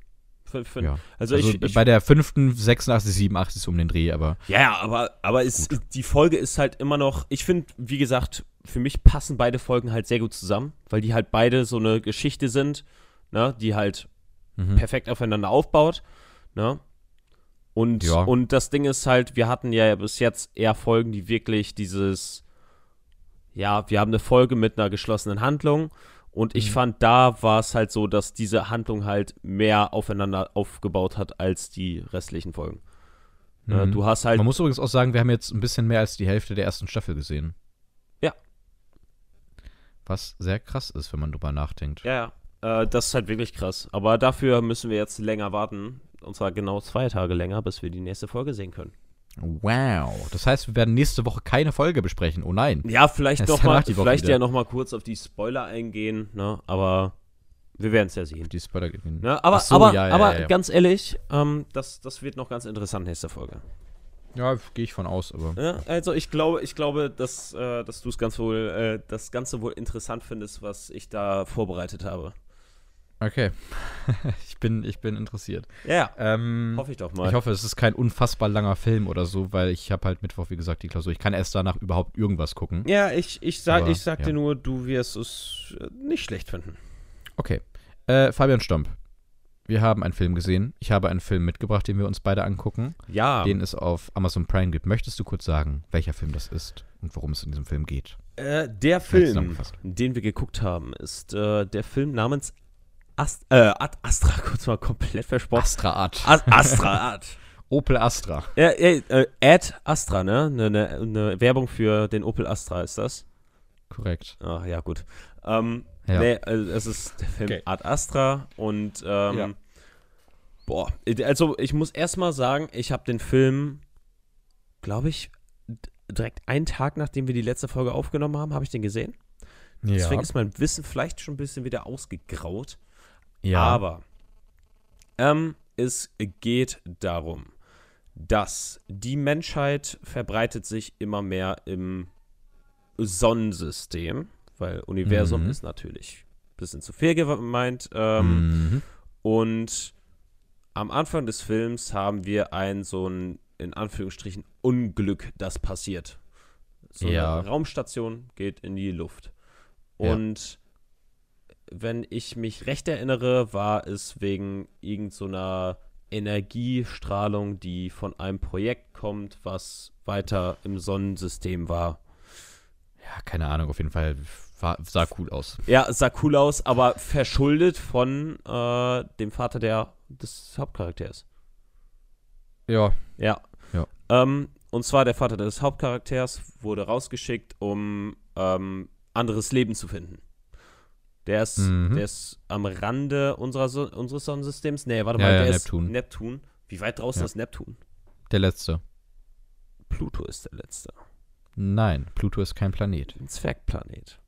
Fünf, fünf. Ja. Also, Also ich, ich, bei der fünften 86, 87 ist um den Dreh, aber Ja, ja, aber, aber es, die Folge ist halt immer noch, ich finde, wie gesagt, für mich passen beide Folgen halt sehr gut zusammen, weil die halt beide so eine Geschichte sind, ne, die halt mhm. perfekt aufeinander aufbaut, ne? Und, Ja. und das Ding ist halt, wir hatten ja bis jetzt eher Folgen, die wirklich dieses, ja, wir haben eine Folge mit einer geschlossenen Handlung und ich Mhm. fand, da war es halt so, dass diese Handlung halt mehr aufeinander aufgebaut hat als die restlichen Folgen. Ne, Mhm. Du hast halt Man muss übrigens auch sagen, wir haben jetzt ein bisschen mehr als die Hälfte der ersten Staffel gesehen. Was sehr krass ist, wenn man drüber nachdenkt. Ja, ja. Äh, das ist halt wirklich krass. Aber dafür müssen wir jetzt länger warten. Und zwar genau zwei Tage länger, bis wir die nächste Folge sehen können. Wow. Das heißt, wir werden nächste Woche keine Folge besprechen. Oh nein. Ja, vielleicht noch mal, vielleicht wieder. ja noch mal kurz auf die Spoiler eingehen, ne? Aber wir werden es ja sehen. Die Spoiler Ne? Aber, so, aber, ja, ja, aber ja. ganz ehrlich, ähm, das, das wird noch ganz interessant nächste Folge. Ja, gehe ich von aus, aber. Ja, also ich glaube, ich glaube, dass, äh, dass du es ganz wohl, äh, das Ganze wohl interessant findest, was ich da vorbereitet habe. Okay. ich, bin, ich bin interessiert. Ja, Ähm, hoffe ich doch mal. ich hoffe, es ist kein unfassbar langer Film oder so, weil ich habe halt Mittwoch, wie gesagt, die Klausur. Ich kann erst danach überhaupt irgendwas gucken. ja, ich, ich sag, Aber, ich sag ja. dir nur, du wirst es äh, nicht schlecht finden. Okay. Äh, Fabian Stomp. Wir haben einen Film gesehen. Ich habe einen Film mitgebracht, den wir uns beide angucken, Ja. den es auf Amazon Prime gibt. Möchtest du kurz sagen, welcher Film das ist und worum es in diesem Film geht? Äh, der Film, den wir geguckt haben, ist äh, der Film namens Ast äh, Ad Astra, kurz mal komplett versprochen. Astra Art. As Astra Ad. Opel Astra. Ja, ja, äh, Ad Astra, ne? Eine ne, ne Werbung für den Opel Astra ist das. Korrekt. Ach ja, gut. Ähm, Ja. Nee, also es ist der Film Okay. Ad Astra und ähm, Ja. boah, also ich muss erstmal sagen, ich habe den Film, glaube ich, direkt einen Tag, nachdem wir die letzte Folge aufgenommen haben, habe ich den gesehen. Deswegen ist mein Wissen vielleicht schon ein bisschen wieder ausgegraut. ja. Aber ähm, es geht darum, dass die Menschheit verbreitet sich immer mehr im Sonnensystem, weil Universum Mhm. ist natürlich ein bisschen zu viel gemeint. Ähm, Mhm. Und am Anfang des Films haben wir ein so ein, in Anführungsstrichen, Unglück, das passiert. So Ja. eine Raumstation geht in die Luft. Ja. Und wenn ich mich recht erinnere, war es wegen irgendeiner Energiestrahlung, die von einem Projekt kommt, was weiter im Sonnensystem war. Ja, keine Ahnung, auf jeden Fall war, sah cool aus. Ja, sah cool aus, aber verschuldet von äh, dem Vater der, des Hauptcharakters. Ja. Ja. Ja. Ähm, und zwar der Vater des Hauptcharakters wurde rausgeschickt, um ähm, anderes Leben zu finden. Der ist, Mhm. der ist am Rande unserer so unseres Sonnensystems. Nee, warte Ja, mal, ja, der Neptun. ist Neptun. Wie weit draußen Ja. ist Neptun? Der letzte. Pluto ist der letzte. Nein, Pluto ist kein Planet. Ein Zwergplanet.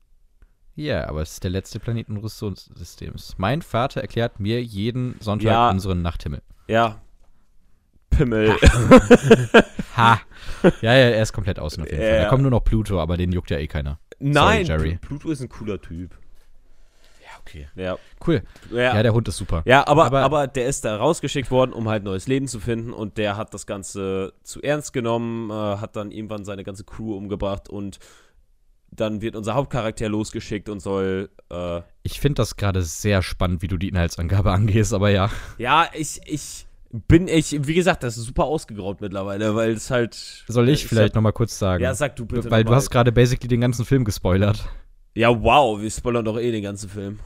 Ja, aber es ist der letzte Planet unseres Sonnensystems. Mein Vater erklärt mir jeden Sonntag Ja. unseren Nachthimmel. Ja. Pimmel. Ha! ja, ja, er ist komplett außen auf jeden Fall. Ja. Da kommt nur noch Pluto, aber den juckt ja eh keiner. Nein, Jerry. Pluto ist ein cooler Typ. Ja, okay. Ja. Cool. Ja, Ja, der Hund ist super. Ja, aber, aber, Aber- der ist da rausgeschickt worden, um halt neues Leben zu finden und der hat das Ganze zu ernst genommen, äh, hat dann irgendwann seine ganze Crew umgebracht und dann wird unser Hauptcharakter losgeschickt und soll, äh, Ich finde das gerade sehr spannend, wie du die Inhaltsangabe angehst, aber ja. ja, ich, ich bin, ich, wie gesagt, das ist super ausgegraut mittlerweile, weil es halt. Soll ich äh, vielleicht sag- nochmal kurz sagen? Ja, sag du bitte. Weil du hast gerade basically den ganzen Film gespoilert. Ja, wow, wir spoilern doch eh den ganzen Film.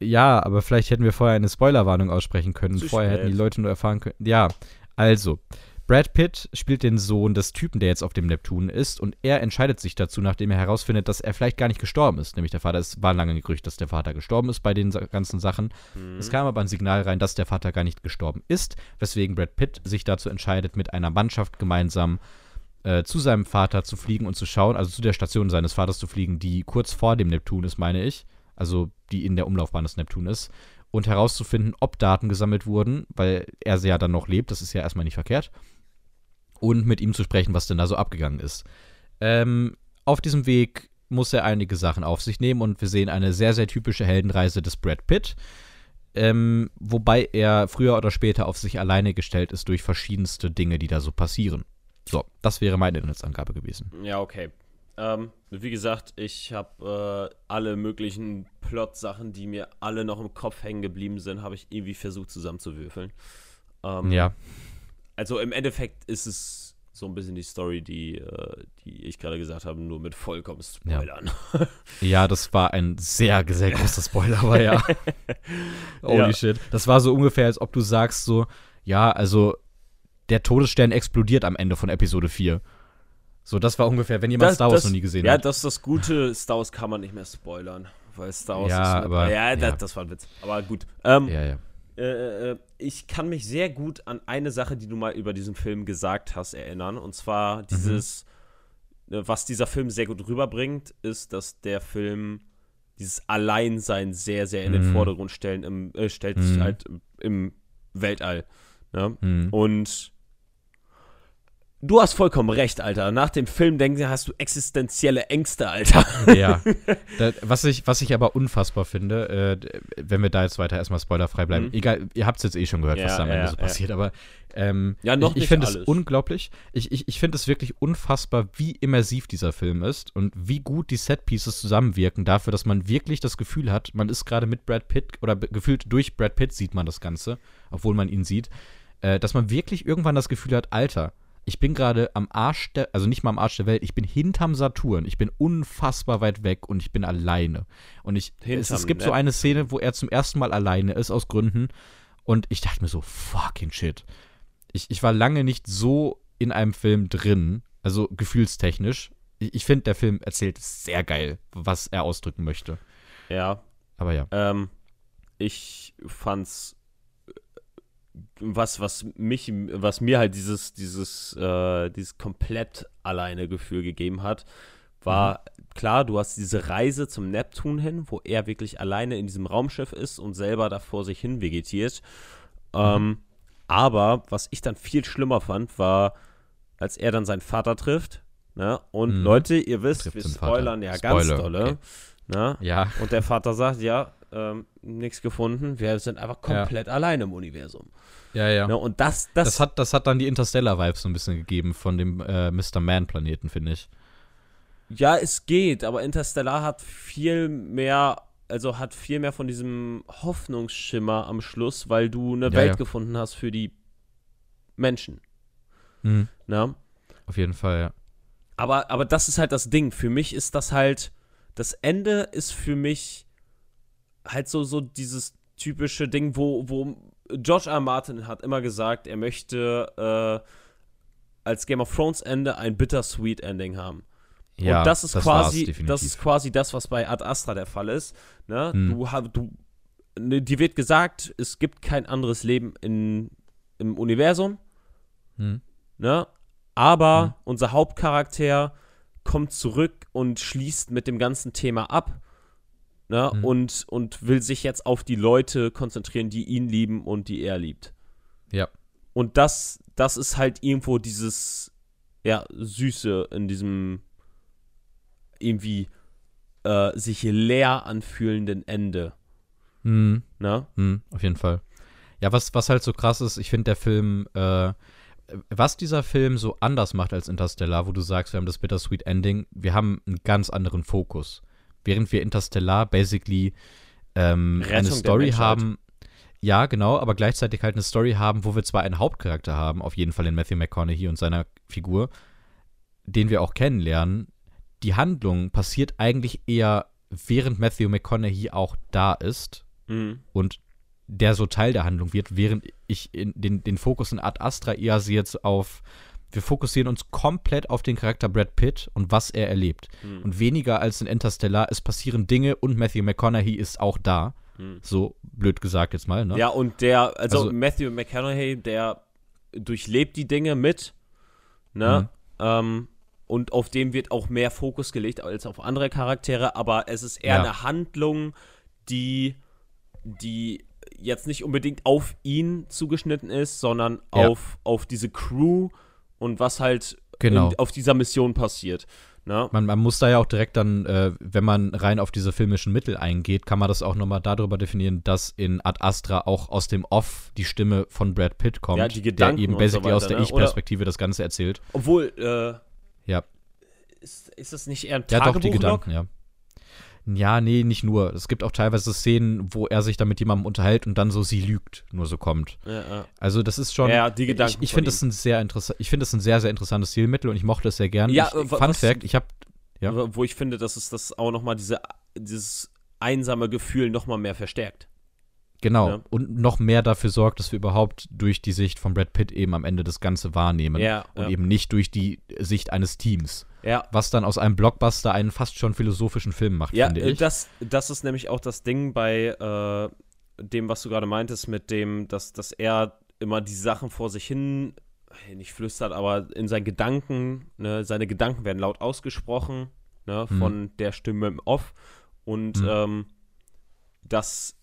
Ja, aber vielleicht hätten wir vorher eine Spoilerwarnung aussprechen können. Zu vorher hätten die spät. Leute nur erfahren können. Ja, also, Brad Pitt spielt den Sohn des Typen, der jetzt auf dem Neptun ist, und er entscheidet sich dazu, nachdem er herausfindet, dass er vielleicht gar nicht gestorben ist. Nämlich der Vater, es war lange Gerücht, dass der Vater gestorben ist bei den ganzen Sachen. Mhm. Es kam aber ein Signal rein, dass der Vater gar nicht gestorben ist, weswegen Brad Pitt sich dazu entscheidet, mit einer Mannschaft gemeinsam äh, zu seinem Vater zu fliegen und zu schauen, also zu der Station seines Vaters zu fliegen, die kurz vor dem Neptun ist, meine ich. Also die in der Umlaufbahn des Neptun ist. Und herauszufinden, ob Daten gesammelt wurden, weil er ja dann noch lebt, das ist ja erstmal nicht verkehrt. Und mit ihm zu sprechen, was denn da so abgegangen ist. Ähm, auf diesem Weg muss er einige Sachen auf sich nehmen und wir sehen eine sehr, sehr typische Heldenreise des Brad Pitt. Ähm, wobei er früher oder später auf sich alleine gestellt ist durch verschiedenste Dinge, die da so passieren. So, das wäre meine Inhaltsangabe gewesen. Ja, okay. Ähm, wie gesagt, ich habe äh, alle möglichen Plot-Sachen, die mir alle noch im Kopf hängen geblieben sind, habe ich irgendwie versucht zusammenzuwürfeln. Ähm, Ja, Also im Endeffekt ist es so ein bisschen die Story, die, äh, die ich gerade gesagt habe, nur mit vollkommen Ja. Spoilern. ja, das war ein sehr, sehr großer Spoiler, aber ja. Holy Ja. shit. Das war so ungefähr, als ob du sagst so, ja, also der Todesstern explodiert am Ende von Episode 4. So, das war ungefähr, wenn jemand Star Wars noch nie gesehen ja, hat. das ist das Gute. Star Wars kann man nicht mehr spoilern. Weil Star Wars Ja, ist. aber- ja, das, ja. das war ein Witz. Aber gut. Ähm, Ja, ja. Äh, äh, ich kann mich sehr gut an eine Sache, die du mal über diesen Film gesagt hast, erinnern. Und zwar Mhm. dieses, äh, was dieser Film sehr gut rüberbringt, ist, dass der Film dieses Alleinsein sehr, sehr in den Mhm. Vordergrund stellen, im, äh, stellt sich Mhm. halt im Weltall. Ne? Hm. Und du hast vollkommen recht, Alter. Nach dem Film denken hast du existenzielle Ängste, Alter. Ja. Da, was, ich, was ich aber unfassbar finde, äh, wenn wir da jetzt weiter erstmal spoilerfrei bleiben, Mhm. egal, ihr habt es jetzt eh schon gehört, was Ja, da am Ende ja, so ja. passiert, aber ähm, Ja, noch ich, ich finde es unglaublich. Ich, ich, ich finde es wirklich unfassbar, wie immersiv dieser Film ist und wie gut die Setpieces zusammenwirken dafür, dass man wirklich das Gefühl hat, man ist gerade mit Brad Pitt oder gefühlt durch Brad Pitt sieht man das Ganze, obwohl man ihn sieht, äh, dass man wirklich irgendwann das Gefühl hat, Alter, ich bin gerade am Arsch der, also nicht mal am Arsch der Welt, ich bin hinterm Saturn, ich bin unfassbar weit weg und ich bin alleine. Und ich, es, Hinterm es gibt so Nep- eine Szene, wo er zum ersten Mal alleine ist, aus Gründen. Und ich dachte mir so, fucking shit. Ich, ich war lange nicht so in einem Film drin, also gefühlstechnisch. ich, ich finde, der Film erzählt sehr geil, was er ausdrücken möchte. Ja. Aber ja. Ähm, ich fand's was, was mich, was mir halt dieses, dieses, äh, dieses komplett alleine Gefühl gegeben hat, war mhm. klar, du hast diese Reise zum Neptun hin, wo er wirklich alleine in diesem Raumschiff ist und selber da vor sich hin vegetiert. Mhm. Ähm, aber was ich dann viel schlimmer fand, war, als er dann seinen Vater trifft. Ne? Und mhm. Leute, ihr wisst, Trifft wir spoilern ja Spoiler, ganz dolle. Okay. Ne? Ja. Und der Vater sagt, ja, ähm, nichts gefunden. Wir sind einfach komplett ja. allein im Universum. Ja, ja. Ne? Und das, das, das, hat, das hat dann die Interstellar-Vibes so ein bisschen gegeben von dem äh, Mr. Man-Planeten, finde ich. Ja, es geht, aber Interstellar hat viel mehr, also hat viel mehr von diesem Hoffnungsschimmer am Schluss, weil du eine Ja, Welt ja. gefunden hast für die Menschen. Mhm. Ne? Auf jeden Fall, ja. Aber, aber das ist halt das Ding. Für mich ist das halt, das Ende ist für mich halt so, so dieses typische Ding, wo, wo George R. R. Martin hat immer gesagt, er möchte äh, als Game of Thrones Ende ein bittersweet Ending haben. Ja, und das ist war's quasi, das ist quasi das, was bei Ad Astra der Fall ist. Ne? Hm. Du, du, ne, dir wird gesagt, es gibt kein anderes Leben in, im Universum. Hm. Ne? Aber Mhm. unser Hauptcharakter kommt zurück und schließt mit dem ganzen Thema ab. Ne? Mhm. Und, und will sich jetzt auf die Leute konzentrieren, die ihn lieben und die er liebt. Ja. Und das, das ist halt irgendwo dieses, ja, Süße in diesem irgendwie äh, sich leer anfühlenden Ende. Mhm. Ne? Mhm, auf jeden Fall. Ja, was, was halt so krass ist, ich finde der Film, äh, was dieser Film so anders macht als Interstellar, wo du sagst, wir haben das Bittersweet Ending, wir haben einen ganz anderen Fokus. Während wir Interstellar basically ähm, eine Story haben, ja, genau, aber gleichzeitig halt eine Story haben, wo wir zwar einen Hauptcharakter haben, auf jeden Fall in Matthew McConaughey und seiner Figur, den wir auch kennenlernen, die Handlung passiert eigentlich eher, während Matthew McConaughey auch da ist Mhm. und der so Teil der Handlung wird, während ich den, den Fokus in Ad Astra eher sehe jetzt auf, wir fokussieren uns komplett auf den Charakter Brad Pitt und was er erlebt. Mhm. Und weniger als in Interstellar, es passieren Dinge und Matthew McConaughey ist auch da. Mhm. So blöd gesagt jetzt mal, ne? Ja, und der, also, Also- Matthew McConaughey, der durchlebt die Dinge mit, ne? Ähm, und auf dem wird auch mehr Fokus gelegt als auf andere Charaktere, aber es ist eher Ja. eine Handlung, die, die jetzt nicht unbedingt auf ihn zugeschnitten ist, sondern Ja. auf, auf diese Crew und was halt Genau. in, auf dieser Mission passiert. Ne? Man, man muss da ja auch direkt dann, äh, wenn man rein auf diese filmischen Mittel eingeht, kann man das auch nochmal darüber definieren, dass in Ad Astra auch aus dem Off die Stimme von Brad Pitt kommt, Ja, die Gedanken der eben und so basically aus weiter, der ne? Ich-Perspektive das Ganze erzählt. Obwohl, äh, Ja. ist, ist das nicht eher ein Ja, doch, die? Gedanken, ja. Ja, nee, nicht nur. Es gibt auch teilweise Szenen, wo er sich da mit jemandem unterhält und dann so sie lügt, nur so kommt. Ja, ja. Also das ist schon. Ja, die Gedanken Ich, ich finde das ein sehr interessant. Ich finde das ein sehr sehr interessantes Stilmittel und ich mochte es sehr gern. Ja, ich, äh, Fun was- Fact: Ich habe Ja. Wo- ich finde, dass es das auch nochmal diese, dieses einsame Gefühl nochmal mehr verstärkt. Genau Ja. und noch mehr dafür sorgt, dass wir überhaupt durch die Sicht von Brad Pitt eben am Ende das Ganze wahrnehmen Ja, und ja. eben nicht durch die Sicht eines Teams, Ja, was dann aus einem Blockbuster einen fast schon philosophischen Film macht, ja finde äh, ich. das, das ist nämlich auch das Ding bei äh, dem, was du gerade meintest, mit dem, dass, dass er immer die Sachen vor sich hin, äh, nicht flüstert, aber in seinen Gedanken, ne, seine Gedanken werden laut ausgesprochen, ne, Mhm. von der Stimme im Off. Und Mhm. ähm, das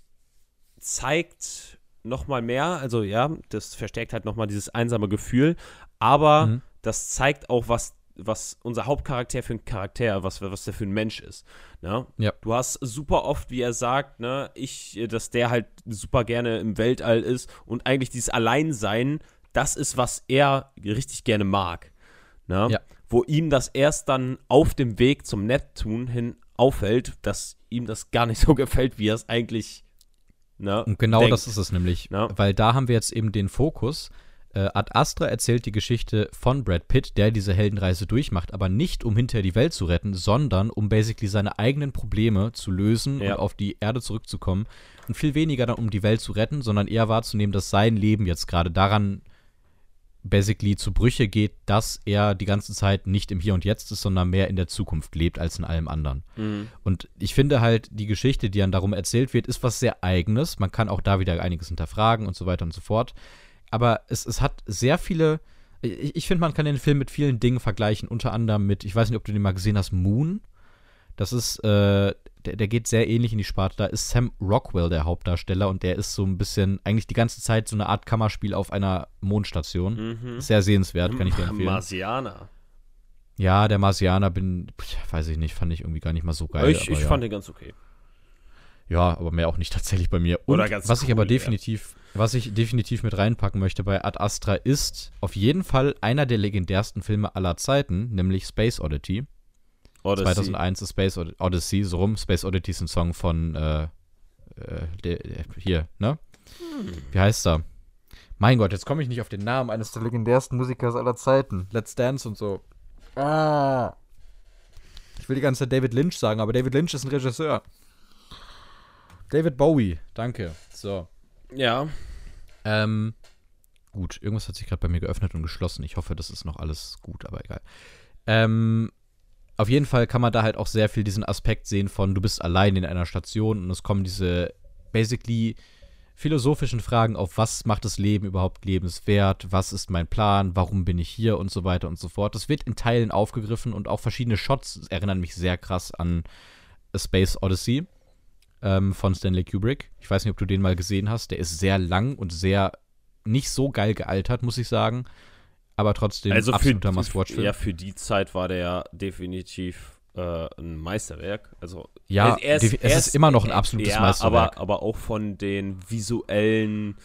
zeigt nochmal mehr, also ja, das verstärkt halt nochmal dieses einsame Gefühl, aber Mhm. das zeigt auch, was, was unser Hauptcharakter für ein Charakter, was, was der für ein Mensch ist. Ne? Ja. Du hast super oft, wie er sagt, ne, ich, dass der halt super gerne im Weltall ist und eigentlich dieses Alleinsein, das ist, was er richtig gerne mag. Ne? Ja. Wo ihm das erst dann auf dem Weg zum Neptun hin auffällt, dass ihm das gar nicht so gefällt, wie er es eigentlich ne, Und genau denkt. das ist es nämlich. Ja. Weil da haben wir jetzt eben den Fokus. Äh, Ad Astra erzählt die Geschichte von Brad Pitt, der diese Heldenreise durchmacht, aber nicht um hinterher die Welt zu retten, sondern um basically seine eigenen Probleme zu lösen Ja. und auf die Erde zurückzukommen. Und viel weniger dann um die Welt zu retten, sondern eher wahrzunehmen, dass sein Leben jetzt gerade daran basically zu Brüche geht, dass er die ganze Zeit nicht im Hier und Jetzt ist, sondern mehr in der Zukunft lebt als in allem anderen. Mhm. Und ich finde halt, die Geschichte, die dann darum erzählt wird, ist was sehr Eigenes. Man kann auch da wieder einiges hinterfragen und so weiter und so fort. Aber es, es hat sehr viele. Ich, ich finde, man kann den Film mit vielen Dingen vergleichen. Unter anderem mit, ich weiß nicht, ob du den mal gesehen hast, Moon. Das ist, äh, der, der geht sehr ähnlich in die Sparte. Da ist Sam Rockwell der Hauptdarsteller und der ist so ein bisschen, eigentlich die ganze Zeit so eine Art Kammerspiel auf einer Mondstation. Mhm. Sehr sehenswert, kann ich dir empfehlen. Marsianer. Ja, der Marsianer bin, weiß ich nicht, fand ich irgendwie gar nicht mal so geil. ich aber ich ja. fand den ganz okay. Ja, aber mehr auch nicht tatsächlich bei mir. Und Oder ganz was ich cool, aber ja. definitiv, was ich definitiv mit reinpacken möchte bei Ad Astra ist auf jeden Fall einer der legendärsten Filme aller Zeiten, nämlich Space Oddity. Odyssey. 2001 ist Space Od Odyssey, so rum. Space Oddity ist ein Song von äh, äh, der, hier, ne? Wie heißt er? Mein Gott, jetzt komme ich nicht auf den Namen eines der legendärsten Musikers aller Zeiten. Let's Dance und so. Ah. Ich will die ganze Zeit David Lynch sagen, aber David Lynch ist ein Regisseur. David Bowie, danke. So. Ja. Ähm, gut, irgendwas hat sich gerade bei mir geöffnet und geschlossen. Ich hoffe, das ist noch alles gut, aber egal. Ähm, auf jeden Fall kann man da halt auch sehr viel diesen Aspekt sehen von, du bist allein in einer Station und es kommen diese basically philosophischen Fragen auf, was macht das Leben überhaupt lebenswert, was ist mein Plan, warum bin ich hier und so weiter und so fort. Das wird in Teilen aufgegriffen und auch verschiedene Shots erinnern mich sehr krass an A Space Odyssey ähm, von Stanley Kubrick. Ich weiß nicht, ob du den mal gesehen hast. Der ist sehr lang und sehr nicht so geil gealtert, muss ich sagen. Aber trotzdem Also für, absoluter Must-Watch-Film. ja, für die Zeit war der ja definitiv äh, ein Meisterwerk. Also Ja, er defi- es ist immer noch ein absolutes ja, Meisterwerk. Aber, aber auch von den visuellen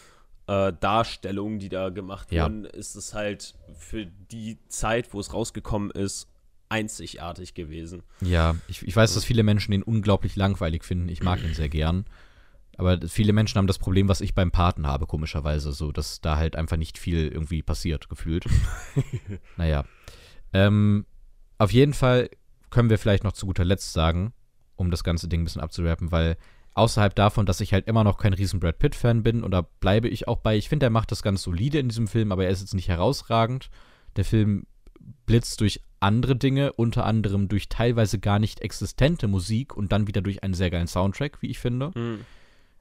äh, Darstellungen, die da gemacht Ja. wurden, ist es halt für die Zeit, wo es rausgekommen ist, einzigartig gewesen. Ja, ich, ich weiß, dass viele Menschen den unglaublich langweilig finden. Ich mag ihn sehr gern. Aber viele Menschen haben das Problem, was ich beim Paten habe, komischerweise. So, dass da halt einfach nicht viel irgendwie passiert, gefühlt. naja. Ähm, auf jeden Fall können wir vielleicht noch zu guter Letzt sagen, um das ganze Ding ein bisschen abzurappen, weil außerhalb davon, dass ich halt immer noch kein riesen Brad Pitt-Fan bin, und da bleibe ich auch bei, ich finde, er macht das ganz solide in diesem Film, aber er ist jetzt nicht herausragend. Der Film blitzt durch andere Dinge, unter anderem durch teilweise gar nicht existente Musik und dann wieder durch einen sehr geilen Soundtrack, wie ich finde. Hm.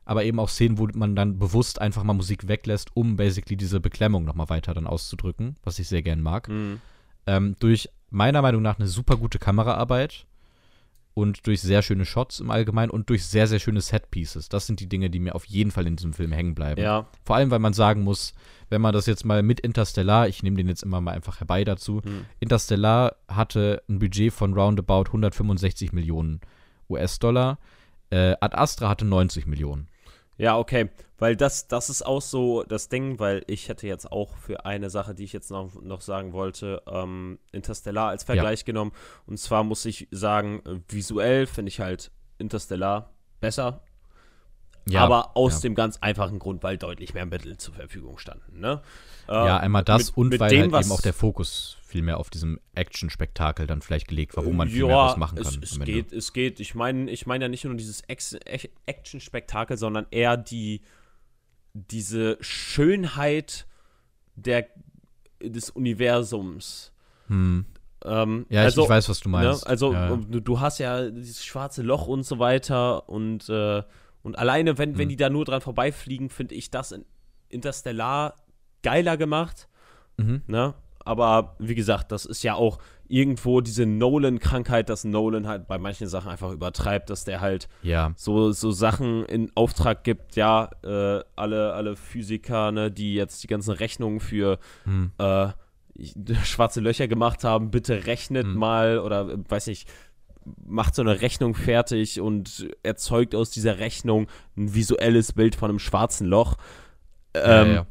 Aber eben auch Szenen, wo man dann bewusst einfach mal Musik weglässt, um basically diese Beklemmung nochmal weiter dann auszudrücken, was ich sehr gern mag. Hm. Ähm, durch meiner Meinung nach eine super gute Kameraarbeit und durch sehr schöne Shots im Allgemeinen und durch sehr, sehr schöne Set-Pieces. Das sind die Dinge, die mir auf jeden Fall in diesem Film hängen bleiben. Ja. Vor allem, weil man sagen muss, wenn man das jetzt mal mit Interstellar, ich nehme den jetzt immer mal einfach herbei dazu, Hm. Interstellar hatte ein Budget von roundabout 165 Millionen US-Dollar. Äh, Ad Astra hatte 90 Millionen. Ja, okay. Weil das, das ist auch so das Ding, weil ich hätte jetzt auch für eine Sache, die ich jetzt noch, noch sagen wollte, ähm, Interstellar als Vergleich genommen. Und zwar muss ich sagen, äh, visuell finde ich halt Interstellar besser. aber aus ja. dem ganz einfachen Grund, weil deutlich mehr Mittel zur Verfügung standen. Ne? Äh, Ja, einmal das mit- und mit weil dem, halt eben auch der Fokus viel mehr auf diesem Action-Spektakel dann vielleicht gelegt war, wo man viel ja, mehr was machen es, kann. Es Ende. geht, es geht. Ich meine ich mein ja nicht nur dieses Action-Spektakel, sondern eher die, diese Schönheit der, des Universums. Hm. Ähm, Ja, also, ich, ich weiß, was du meinst. Ne? Also ja, du, du hast ja dieses schwarze Loch und so weiter und, äh, und alleine, wenn, wenn Mhm. die da nur dran vorbeifliegen, finde ich das in Interstellar geiler gemacht. Mhm. Ne? Aber wie gesagt, das ist ja auch irgendwo diese Nolan-Krankheit, dass Nolan halt bei manchen Sachen einfach übertreibt, dass der halt ja. so, so Sachen in Auftrag gibt, ja, äh, alle, alle Physiker, ne, die jetzt die ganzen Rechnungen für Hm. äh, schwarze Löcher gemacht haben, bitte rechnet Hm. mal oder äh, weiß nicht, macht so eine Rechnung fertig und erzeugt aus dieser Rechnung ein visuelles Bild von einem schwarzen Loch. Ja, Ähm, ja.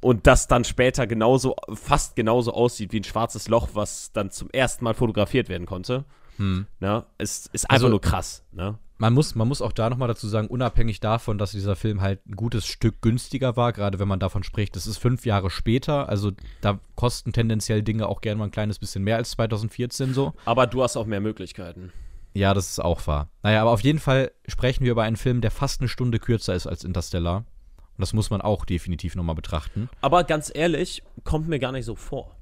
Und das dann später genauso, fast genauso aussieht wie ein schwarzes Loch, was dann zum ersten Mal fotografiert werden konnte. Hm. Ne? Es ist einfach Also- nur krass. Ne? Man muss, man muss auch da nochmal dazu sagen, unabhängig davon, dass dieser Film halt ein gutes Stück günstiger war, gerade wenn man davon spricht, das ist fünf Jahre später, also da kosten tendenziell Dinge auch gerne mal ein kleines bisschen mehr als 2014 so. Aber du hast auch mehr Möglichkeiten. Ja, das ist auch wahr. Naja, aber auf jeden Fall sprechen wir über einen Film, der fast eine Stunde kürzer ist als Interstellar. Und das muss man auch definitiv nochmal betrachten. Aber ganz ehrlich, kommt mir gar nicht so vor.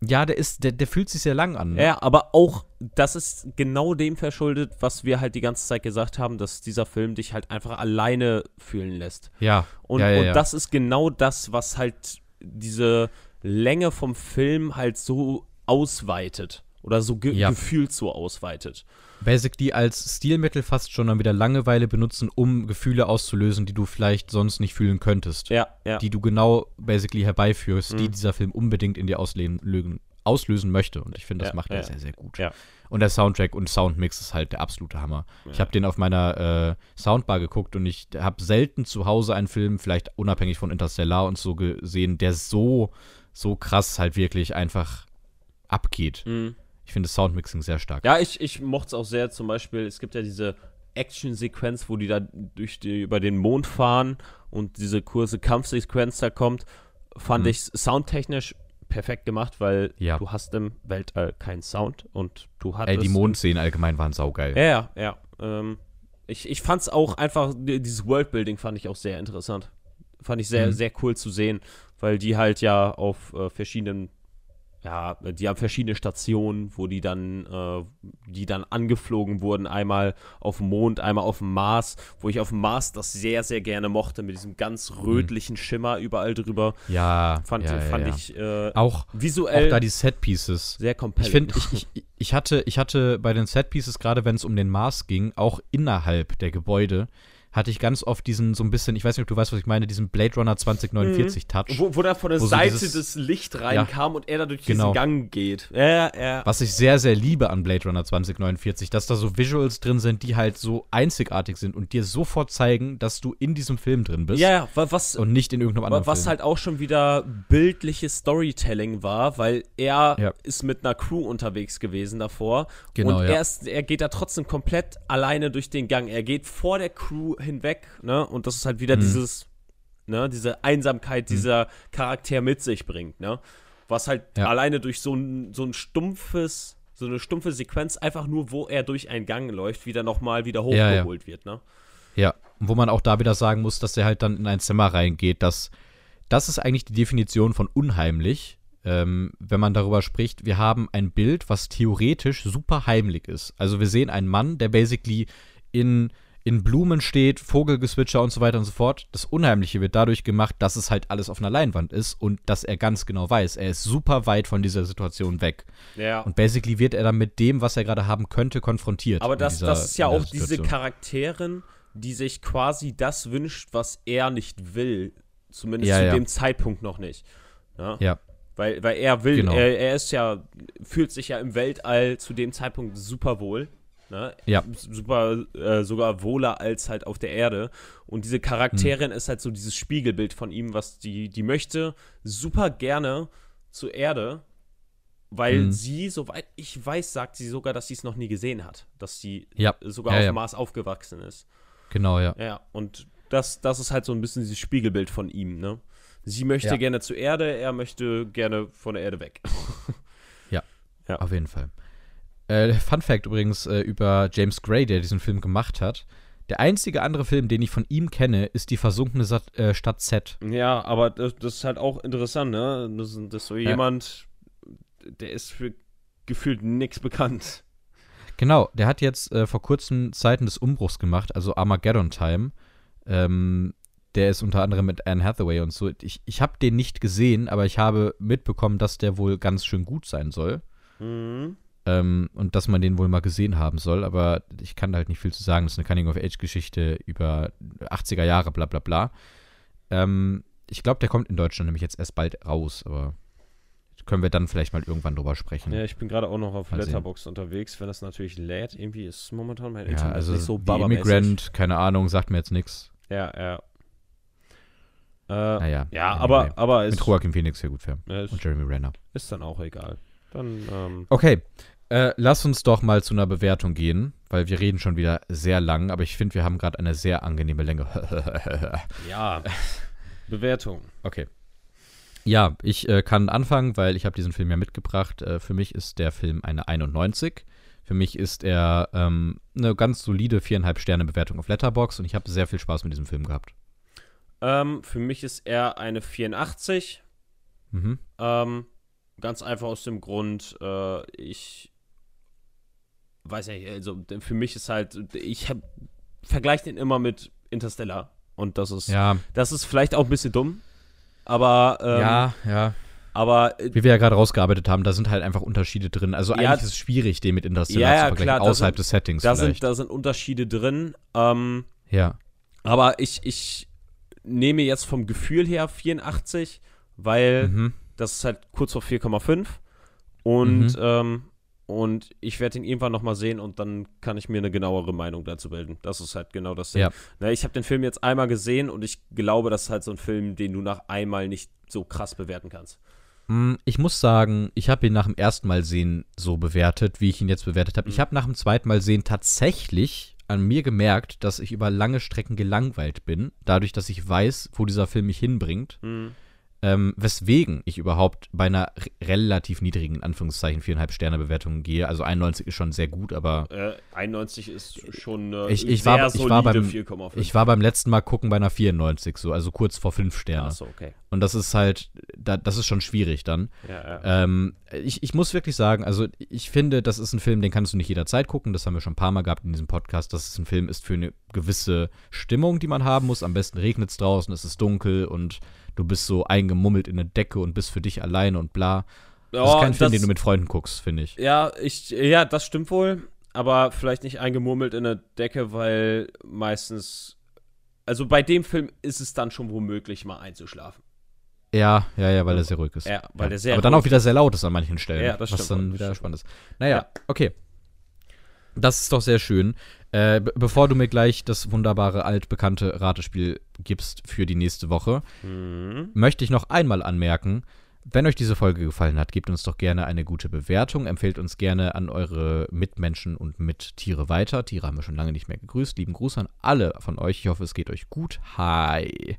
Ja, der ist, der, der fühlt sich sehr lang an. Ne? Ja, aber auch, das ist genau dem verschuldet, was wir halt die ganze Zeit gesagt haben, dass dieser Film dich halt einfach alleine fühlen lässt. Ja. Und, ja, ja, und ja. das ist genau das, was halt diese Länge vom Film halt so ausweitet. Oder so ge gefühlt so ausweitet. Basically als Stilmittel fast schon dann wieder Langeweile benutzen, um Gefühle auszulösen, die du vielleicht sonst nicht fühlen könntest. Ja, ja. Die du genau basically herbeiführst, die Mhm. dieser Film unbedingt in dir auslösen, auslösen möchte. Und ich finde, das Ja, macht er ja. sehr, sehr gut. Ja. Und der Soundtrack und Soundmix ist halt der absolute Hammer. Ich habe den auf meiner äh, Soundbar geguckt und ich habe selten zu Hause einen Film, vielleicht unabhängig von Interstellar und so gesehen, der so, so krass halt wirklich einfach abgeht. Mhm. Ich finde das Soundmixing sehr stark. Ja, ich, ich mochte es auch sehr. Zum Beispiel, es gibt ja diese Action-Sequenz, wo die da durch die, über den Mond fahren und diese kurze Kampfsequenz da kommt. Fand Mhm. ich soundtechnisch perfekt gemacht, weil Ja. du hast im Weltall keinen Sound und du hattest. Ey, die Mondszenen allgemein waren saugeil. Ja, ja, ja. Ähm, ich ich fand es auch einfach, die- dieses Worldbuilding fand ich auch sehr interessant. Fand ich sehr, Mhm. sehr cool zu sehen, weil die halt ja auf äh, verschiedenen, ja, die haben verschiedene Stationen, wo die dann, äh, die dann angeflogen wurden. Einmal auf dem Mond, einmal auf dem Mars, wo ich auf dem Mars das sehr, sehr gerne mochte, mit diesem ganz rötlichen Schimmer überall drüber. Ja, Fand, Mhm. ja, fand ja. ich äh, Auch, auch visuell da die Setpieces. sehr compelling. Ich finde, ich, ich, ich, hatte, ich hatte bei den Setpieces, gerade wenn es um den Mars ging, auch innerhalb der Gebäude, hatte ich ganz oft diesen so ein bisschen, ich weiß nicht, ob du weißt, was ich meine, diesen Blade Runner 2049 Touch. Wo, wo da von der Wo so Seite dieses- das Licht reinkam und er da durch Genau. diesen Gang geht. Ja, ja. Was ich sehr, sehr liebe an Blade Runner 2049, dass da so Visuals drin sind, die halt so einzigartig sind und dir sofort zeigen, dass du in diesem Film drin bist Ja, ja, wa- was, und nicht in irgendeinem anderen was Film. halt auch schon wieder bildliches Storytelling war, weil er Ja. ist mit einer Crew unterwegs gewesen davor. Genau, und ja. er, ist, er geht da trotzdem komplett alleine durch den Gang. Er geht vor der Crew hinweg, ne? Und das ist halt wieder Mhm. dieses, ne, diese Einsamkeit, dieser Charakter mit sich bringt, ne? Was halt Ja. alleine durch so ein, so ein stumpfes, so eine stumpfe Sequenz, einfach nur, wo er durch einen Gang läuft, wieder nochmal wieder Ja, ja. hochgeholt wird, ne? Ja, und wo man auch da wieder sagen muss, dass er halt dann in ein Zimmer reingeht, dass das ist eigentlich die Definition von unheimlich, ähm, wenn man darüber spricht, wir haben ein Bild, was theoretisch super heimlich ist. Also wir sehen einen Mann, der basically in, in Blumen steht, Vogelgezwitscher und so weiter und so fort. Das Unheimliche wird dadurch gemacht, dass es halt alles auf einer Leinwand ist und dass er ganz genau weiß, er ist super weit von dieser Situation weg. Ja. Und basically wird er dann mit dem, was er gerade haben könnte, konfrontiert. Aber das, dieser- das ist ja auch diese Situation. Charakterin, die sich quasi das wünscht, was er nicht will. Zumindest Ja, zu ja. dem Zeitpunkt noch nicht. Ja. Ja. Weil, weil er will, Genau. er, er ist ja, fühlt sich ja im Weltall zu dem Zeitpunkt super wohl. Ne? Ja. Super, äh, sogar wohler als halt auf der Erde. Und diese Charakterin ist halt so dieses Spiegelbild von ihm, was die, die möchte super gerne zur Erde, weil Mhm. sie, soweit ich weiß, sagt sie sogar, dass sie es noch nie gesehen hat. Dass sie Ja. sogar Ja, auf ja. dem Mars aufgewachsen ist. Genau, ja. Ja, und das, das ist halt so ein bisschen dieses Spiegelbild von ihm, ne? Sie möchte Ja. gerne zur Erde, er möchte gerne von der Erde weg. Auf jeden Fall. Äh, Fun Fact übrigens äh, über James Gray, der diesen Film gemacht hat. Der einzige andere Film, den ich von ihm kenne, ist die versunkene Sat äh, Stadt Z. Ja, aber das, das ist halt auch interessant, ne? Das, das ist so jemand, der ist für gefühlt nichts bekannt. Genau, der hat jetzt äh, vor kurzem Zeiten des Umbruchs gemacht, also Armageddon Time. Ähm, der ist unter anderem mit Anne Hathaway und so. Ich, ich habe den nicht gesehen, aber ich habe mitbekommen, dass der wohl ganz schön gut sein soll. Mhm. Ähm, und dass man den wohl mal gesehen haben soll, aber ich kann da halt nicht viel zu sagen. Das ist eine Coming-of-Age-Geschichte über 80er Jahre, bla bla bla. Ähm, ich glaube, der kommt in Deutschland nämlich jetzt erst bald raus, aber können wir dann vielleicht mal irgendwann drüber sprechen. Ja, ich bin gerade auch noch auf. Letterboxd unterwegs, wenn das natürlich lädt. Irgendwie ist momentan mein Ja, Internet also nicht so The babamäßig. Immigrant, keine Ahnung, sagt mir jetzt nichts. Ja, ja. Äh, Naja. ja, anyway. aber, aber es Mit Joaquin Phoenix sehr gut ja, es Und Jeremy Renner. ist dann auch egal. Dann, ähm, Okay, äh, lass uns doch mal zu einer Bewertung gehen, weil wir reden schon wieder sehr lang, aber ich finde, wir haben gerade eine sehr angenehme Länge. ja. Bewertung. Okay. Ja, ich äh, kann anfangen, weil ich habe diesen Film ja mitgebracht. Äh, für mich ist der Film eine 91. Für mich ist er ähm, eine ganz solide viereinhalb Sterne Bewertung auf Letterbox und ich habe sehr viel Spaß mit diesem Film gehabt. Ähm, für mich ist er eine 84. Mhm. Ähm, ganz einfach aus dem Grund, äh, ich weiß nicht, also für mich ist halt, ich vergleiche den immer mit Interstellar. Und das ist, Ja, das ist vielleicht auch ein bisschen dumm, aber, ähm, ja, ja. aber äh, Wie wir ja gerade rausgearbeitet haben, da sind halt einfach Unterschiede drin. Also Ja. eigentlich ist es schwierig, den mit Interstellar Ja, ja, zu vergleichen, klar, außerhalb sind- des Settings da, vielleicht. sind, da sind Unterschiede drin. Ähm, ja. aber ich, ich nehme jetzt vom Gefühl her 84, weil Mhm. Das ist halt kurz vor 4,5 und, Mhm. ähm, und ich werde ihn irgendwann nochmal sehen und dann kann ich mir eine genauere Meinung dazu bilden. Das ist halt genau das Ding. Ja. Ne, ich habe den Film jetzt einmal gesehen und ich glaube, das ist halt so ein Film, den du nach einmal nicht so krass bewerten kannst. Mm, Ich muss sagen, ich habe ihn nach dem ersten Mal sehen so bewertet, wie ich ihn jetzt bewertet habe. Ich Mhm. habe nach dem zweiten Mal sehen tatsächlich an mir gemerkt, dass ich über lange Strecken gelangweilt bin, dadurch, dass ich weiß, wo dieser Film mich hinbringt. Mhm. Ähm, weswegen ich überhaupt bei einer relativ niedrigen, in Anführungszeichen, viereinhalb Sterne Bewertung gehe. Also 91 ist schon sehr gut, aber Äh, 91 ist schon eine Ich- ich sehr war- ich war beim- 4,5. ich war beim letzten Mal gucken bei einer 94, so, also kurz vor fünf Sterne. Ach so, okay. Und das ist halt, da, das ist schon schwierig dann. Ja, ja. Ähm, ich, ich muss wirklich sagen, also ich finde, das ist ein Film, den kannst du nicht jederzeit gucken. Das haben wir schon ein paar Mal gehabt in diesem Podcast, dass es ein Film ist für eine gewisse Stimmung, die man haben muss. Am besten regnet es draußen, es ist dunkel und du bist so eingemummelt in eine Decke und bist für dich alleine und bla. Das ist Oh, kein Film, das- den du mit Freunden guckst, finde ich. Ja, ich, ja, das stimmt wohl, aber vielleicht nicht eingemurmelt in der Decke, weil meistens, also bei dem Film ist es dann schon womöglich mal einzuschlafen. Ja, ja, ja, weil er sehr ruhig ist. Ja, weil der sehr Aber dann auch wieder sehr laut ist an manchen Stellen. Ja, das was stimmt dann wohl, wieder spannend ist. Naja, Ja. okay. Das ist doch sehr schön. Äh, be- bevor du mir gleich das wunderbare altbekannte Ratespiel gibst für die nächste Woche, Mhm. möchte ich noch einmal anmerken, wenn euch diese Folge gefallen hat, gebt uns doch gerne eine gute Bewertung, empfehlt uns gerne an eure Mitmenschen und Mittiere weiter. Tiere haben wir schon lange nicht mehr gegrüßt. Lieben Gruß an alle von euch. Ich hoffe, es geht euch gut. Hi.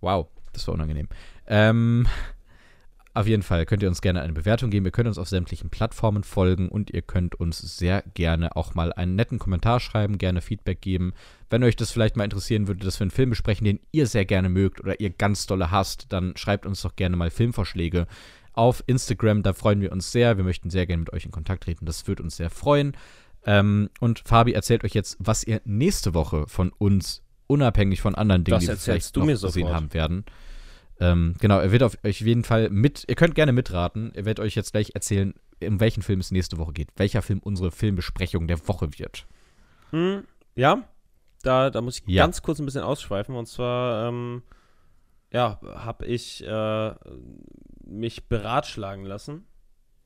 Wow, das war unangenehm. Ähm, auf jeden Fall könnt ihr uns gerne eine Bewertung geben. Ihr könnt uns auf sämtlichen Plattformen folgen und ihr könnt uns sehr gerne auch mal einen netten Kommentar schreiben, gerne Feedback geben. Wenn euch das vielleicht mal interessieren würde, dass wir einen Film besprechen, den ihr sehr gerne mögt oder ihr ganz dolle hasst, dann schreibt uns doch gerne mal Filmvorschläge auf Instagram. Da freuen wir uns sehr. Wir möchten sehr gerne mit euch in Kontakt treten. Das würde uns sehr freuen. Ähm, und Fabi erzählt euch jetzt, was ihr nächste Woche von uns, unabhängig von anderen Dingen, Das die wir vielleicht du noch gesehen haben werden. Ähm, genau, er wird auf euch jeden Fall mit, ihr könnt gerne mitraten. Er wird euch jetzt gleich erzählen, um welchen Film es nächste Woche geht. Welcher Film unsere Filmbesprechung der Woche wird. Hm, ja, da, da muss ich Ja. ganz kurz ein bisschen ausschweifen. Und zwar, ähm, ja, habe ich äh, mich beratschlagen lassen.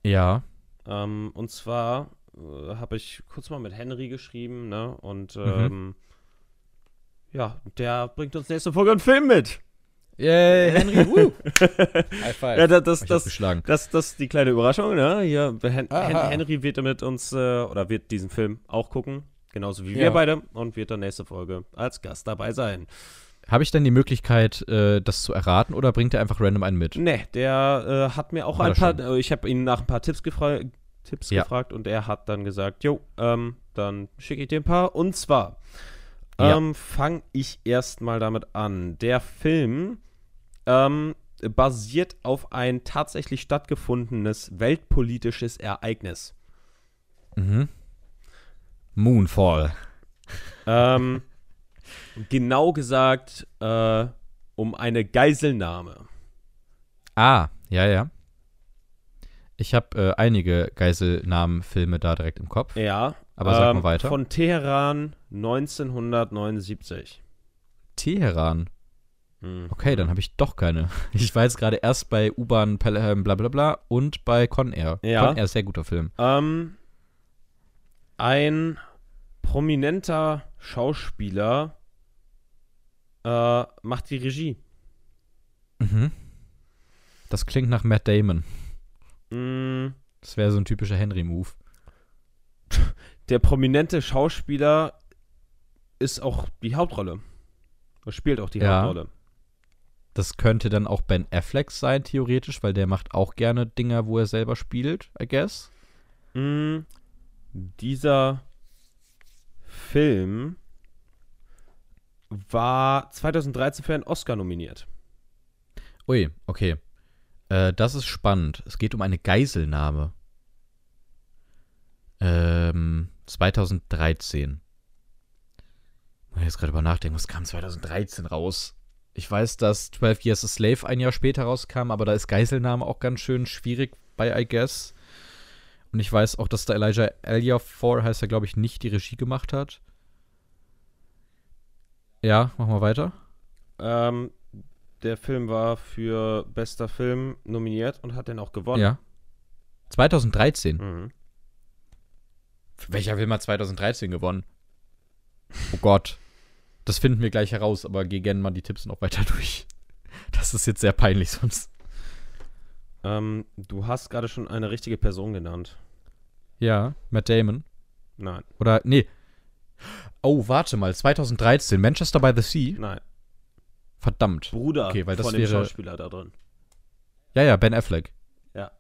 Ja. Ähm, und zwar äh, habe ich kurz mal mit Henry geschrieben, ne? Und Mhm. ähm, ja, der bringt uns nächste Folge einen Film mit. Yay, Henry, woo. High five. Ja, das, das, das, das, das ist die kleine Überraschung, ne? Hier, Hen Aha. Hen Henry wird mit uns, äh, oder wird diesen Film auch gucken. Genauso wie Ja. wir beide. Und wird dann nächste Folge als Gast dabei sein. Habe ich denn die Möglichkeit, äh, das zu erraten oder bringt er einfach random einen mit? Ne, der äh, hat mir auch ein paar, schon. äh, ich habe ihn nach ein paar Tipps, gefra Tipps Ja. gefragt und er hat dann gesagt, jo, ähm, dann schicke ich dir ein paar. Und zwar Ja. ähm, fange ich erstmal damit an. Der Film ähm, basiert auf ein tatsächlich stattgefundenes weltpolitisches Ereignis. Mhm. Moonfall. Ähm, genau gesagt äh, um eine Geiselnahme. Ah, ja, ja. Ich habe äh, einige Geiselnamen-Filme da direkt im Kopf. Ja. Aber sag mal ähm, weiter. Von Teheran 1979. Teheran. Mhm. Okay, dann habe ich doch keine. Ich war jetzt gerade erst bei U-Bahn, ähm, bla bla bla und bei Con Air. Ja. Con Air, sehr guter Film. Ähm, ein prominenter Schauspieler äh, macht die Regie. Mhm. Das klingt nach Matt Damon. Mm, Das wäre so ein typischer Henry-Move. der prominente Schauspieler ist auch die Hauptrolle. Er spielt auch die Ja. Hauptrolle. Das könnte dann auch Ben Affleck sein, theoretisch, weil der macht auch gerne Dinger, wo er selber spielt, I guess. Mm, dieser Film war 2013 für einen Oscar nominiert. Ui, okay. Äh, das ist spannend. Es geht um eine Geiselnahme. Ähm, 2013. Ich muss jetzt gerade über nachdenken, was kam 2013 raus? Ich weiß, dass 12 Years a Slave ein Jahr später rauskam, aber da ist Geiselnahme auch ganz schön schwierig bei I Guess. Und ich weiß auch, dass da Elijah Ejiofor, heißt er, glaube ich, nicht die Regie gemacht hat. Ja, machen wir weiter. Ähm, der Film war für bester Film nominiert und hat den auch gewonnen. Ja. 2013. Mhm. Welcher Film hat 2013 gewonnen? Oh Gott. Das finden wir gleich heraus, aber geh gerne mal die Tipps noch weiter durch. Das ist jetzt sehr peinlich sonst. Ähm, du hast gerade schon eine richtige Person genannt. Ja, Matt Damon. Nein, Oder, nee. Oh, warte mal. 2013, Manchester by the Sea. nein. Verdammt. Bruder Okay, weil das von dem wäre- Schauspieler da drin. Ja, ja, Ben Affleck. Ja.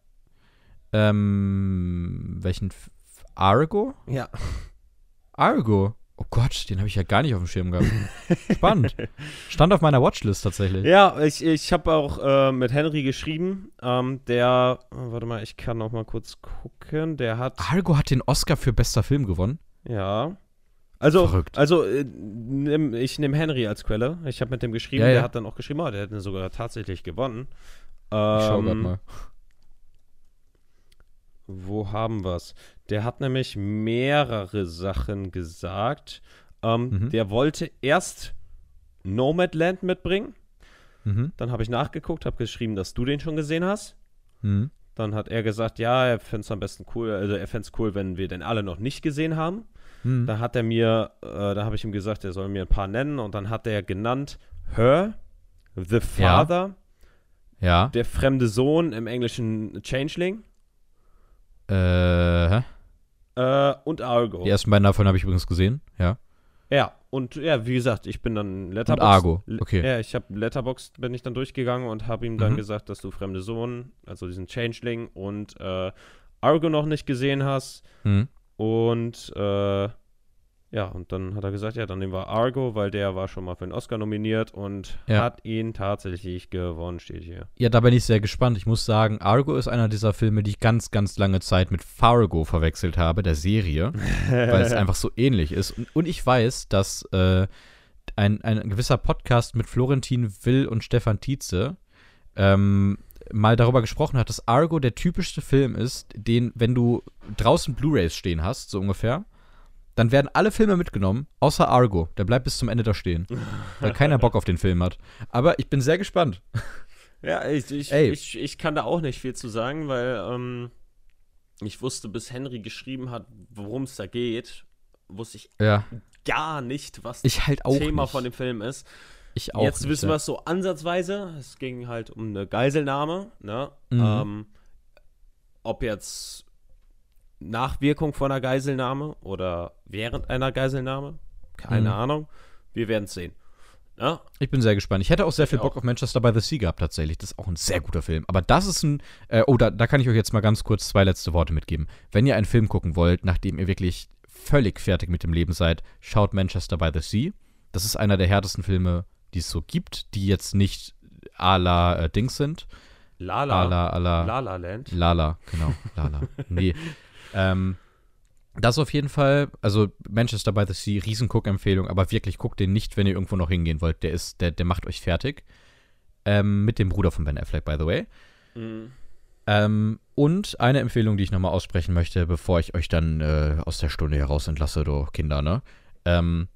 Ähm, welchen? F Argo? Ja. Argo. Oh Gott, den habe ich ja gar nicht auf dem Schirm gehabt. Spannend. Stand auf meiner Watchlist tatsächlich. Ja, ich, ich habe auch äh, mit Henry geschrieben. Ähm, der, oh, warte mal, ich kann noch mal kurz gucken. Der hat, Argo hat den Oscar für bester Film gewonnen. ja. Also, Verrückt. also äh, nimm, ich nehme Henry als Quelle. Ich habe mit dem geschrieben. Ja, Der ja. hat dann auch geschrieben, oh, der hätte sogar tatsächlich gewonnen. Ich schau Ähm, grad mal. Wo haben wir's? Der hat nämlich mehrere Sachen gesagt. Ähm, Mhm. Der wollte erst Nomadland mitbringen. Mhm. Dann habe ich nachgeguckt, habe geschrieben, dass du den schon gesehen hast. Mhm. Dann hat er gesagt, ja, er fände es am besten cool, also er fände es cool, wenn wir den alle noch nicht gesehen haben. Mhm. Da hat er mir, äh, da habe ich ihm gesagt, er soll mir ein paar nennen und dann hat er genannt Her, The Father, Ja. der fremde Sohn im Englischen Changeling Äh? Äh, und Argo. Die ersten beiden davon habe ich übrigens gesehen. Ja. Ja, und ja, wie gesagt, ich bin dann Letterboxd. Argo, okay. Ja, ich habe Letterboxd, bin ich dann durchgegangen und habe ihm dann Mhm. gesagt, dass du fremde Sohn, also diesen Changeling und äh, Argo noch nicht gesehen hast. Mhm. Und äh, ja, und dann hat er gesagt, ja, dann nehmen wir Argo, weil der war schon mal für den Oscar nominiert und Ja. hat ihn tatsächlich gewonnen, steht hier. Ja, da bin ich sehr gespannt. Ich muss sagen, Argo ist einer dieser Filme, die ich ganz, ganz lange Zeit mit Fargo verwechselt habe, der Serie, weil es einfach so ähnlich ist. Und, und ich weiß, dass äh, ein, ein gewisser Podcast mit Florentin Will und Stefan Tietze ähm, mal darüber gesprochen hat, dass Argo der typischste Film ist, den, wenn du draußen Blu-Rays stehen hast, so ungefähr, dann werden alle Filme mitgenommen, außer Argo. Der bleibt bis zum Ende da stehen, weil keiner Bock auf den Film hat. Aber ich bin sehr gespannt. Ja, ich, ich, ich, ich kann da auch nicht viel zu sagen, weil ähm, ich wusste, bis Henry geschrieben hat, worum es da geht, wusste ich Ja, gar nicht, was ich halt auch Thema nicht. von dem Film ist. Ich auch Jetzt nicht, wissen wir es so ansatzweise. Es ging halt um eine Geiselnahme. Ne? Mhm. Ähm, ob jetzt Nachwirkung von einer Geiselnahme oder während einer Geiselnahme, keine Mhm. Ahnung. Wir werden es sehen. Ja? Ich bin sehr gespannt. Ich hätte auch sehr viel Ich Bock auch. auf Manchester by the Sea gehabt, tatsächlich. Das ist auch ein sehr guter Film. Aber das ist ein. Äh, oh, da, da kann ich euch jetzt mal ganz kurz zwei letzte Worte mitgeben. Wenn ihr einen Film gucken wollt, nachdem ihr wirklich völlig fertig mit dem Leben seid, schaut Manchester by the Sea. Das ist einer der härtesten Filme, die es so gibt, die jetzt nicht à la äh, Dings sind. Lala. À la, à la, La La Land. Lala, genau. Lala. nee. Ähm, das auf jeden Fall, also Manchester by the Sea, Riesen-Guck-Empfehlung, aber wirklich guckt den nicht, wenn ihr irgendwo noch hingehen wollt. Der ist, der, der macht euch fertig. Ähm, mit dem Bruder von Ben Affleck, by the way. Mhm. Ähm, und eine Empfehlung, die ich nochmal aussprechen möchte, bevor ich euch dann äh, aus der Stunde heraus entlasse, du Kinder, ne? Ähm,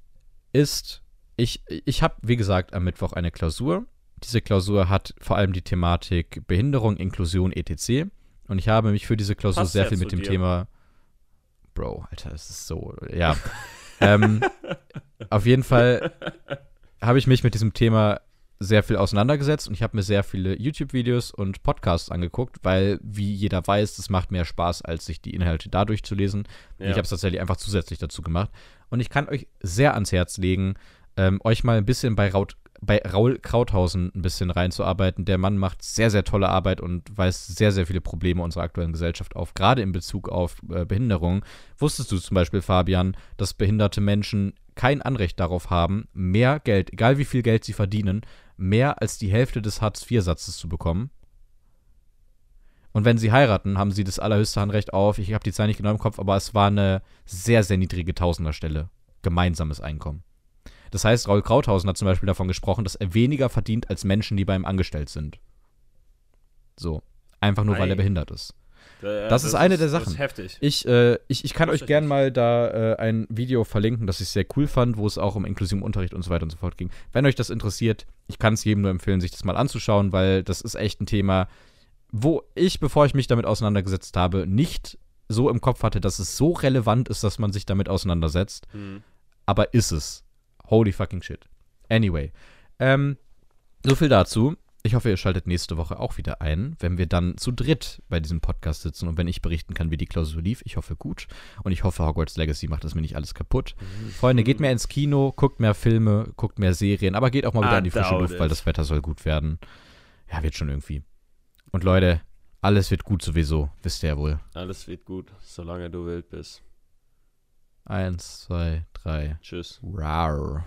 ist, ich, ich habe, wie gesagt, am Mittwoch eine Klausur. Diese Klausur hat vor allem die Thematik Behinderung, Inklusion, etc. Und ich habe mich für diese Klausur Passt sehr viel mit dem dir. Thema. Bro, Alter, es ist so. Ja. ähm, auf jeden Fall habe ich mich mit diesem Thema sehr viel auseinandergesetzt und ich habe mir sehr viele YouTube-Videos und Podcasts angeguckt, weil, wie jeder weiß, das macht mehr Spaß, als sich die Inhalte dadurch zu lesen. Ja. Ich habe es tatsächlich einfach zusätzlich dazu gemacht. Und ich kann euch sehr ans Herz legen, ähm, euch mal ein bisschen bei, Raut, bei Raul Krauthausen ein bisschen reinzuarbeiten. Der Mann macht sehr, sehr tolle Arbeit und weist sehr, sehr viele Probleme unserer aktuellen Gesellschaft auf, gerade in Bezug auf äh, Behinderung. Wusstest du zum Beispiel, Fabian, dass behinderte Menschen kein Anrecht darauf haben, mehr Geld, egal wie viel Geld sie verdienen, mehr als die Hälfte des Hartz-IV-Satzes zu bekommen. Und wenn sie heiraten, haben sie das allerhöchste Anrecht auf, ich habe die Zahl nicht genau im Kopf, aber es war eine sehr, sehr niedrige Tausenderstelle. Gemeinsames Einkommen. Das heißt, Raul Krauthausen hat zum Beispiel davon gesprochen, dass er weniger verdient als Menschen, die bei ihm angestellt sind. So. Einfach nur, weil er behindert ist. Äh, Das ist eine der Das Sachen. ist heftig. Ich, äh, ich, ich kann euch ich gern nicht. mal da äh, ein Video verlinken, das ich sehr cool fand, wo es auch um inklusiven Unterricht und so weiter und so fort ging. Wenn euch das interessiert, ich kann es jedem nur empfehlen, sich das mal anzuschauen, weil das ist echt ein Thema, wo ich, bevor ich mich damit auseinandergesetzt habe, nicht so im Kopf hatte, dass es so relevant ist, dass man sich damit auseinandersetzt. Hm. Aber ist es. Holy fucking shit. Anyway. Ähm, so viel dazu. Ich hoffe, ihr schaltet nächste Woche auch wieder ein, wenn wir dann zu dritt bei diesem Podcast sitzen und wenn ich berichten kann, wie die Klausur lief. Ich hoffe gut. Und ich hoffe, Hogwarts Legacy macht das mir nicht alles kaputt. Freunde, geht mehr ins Kino, guckt mehr Filme, guckt mehr Serien, aber geht auch mal wieder in die frische Luft, weil it. das Wetter soll gut werden. Ja, wird schon irgendwie. Und Leute, alles wird gut sowieso, wisst ihr ja wohl. Alles wird gut, solange du wild bist. Eins, zwei, drei. Tschüss. Rar.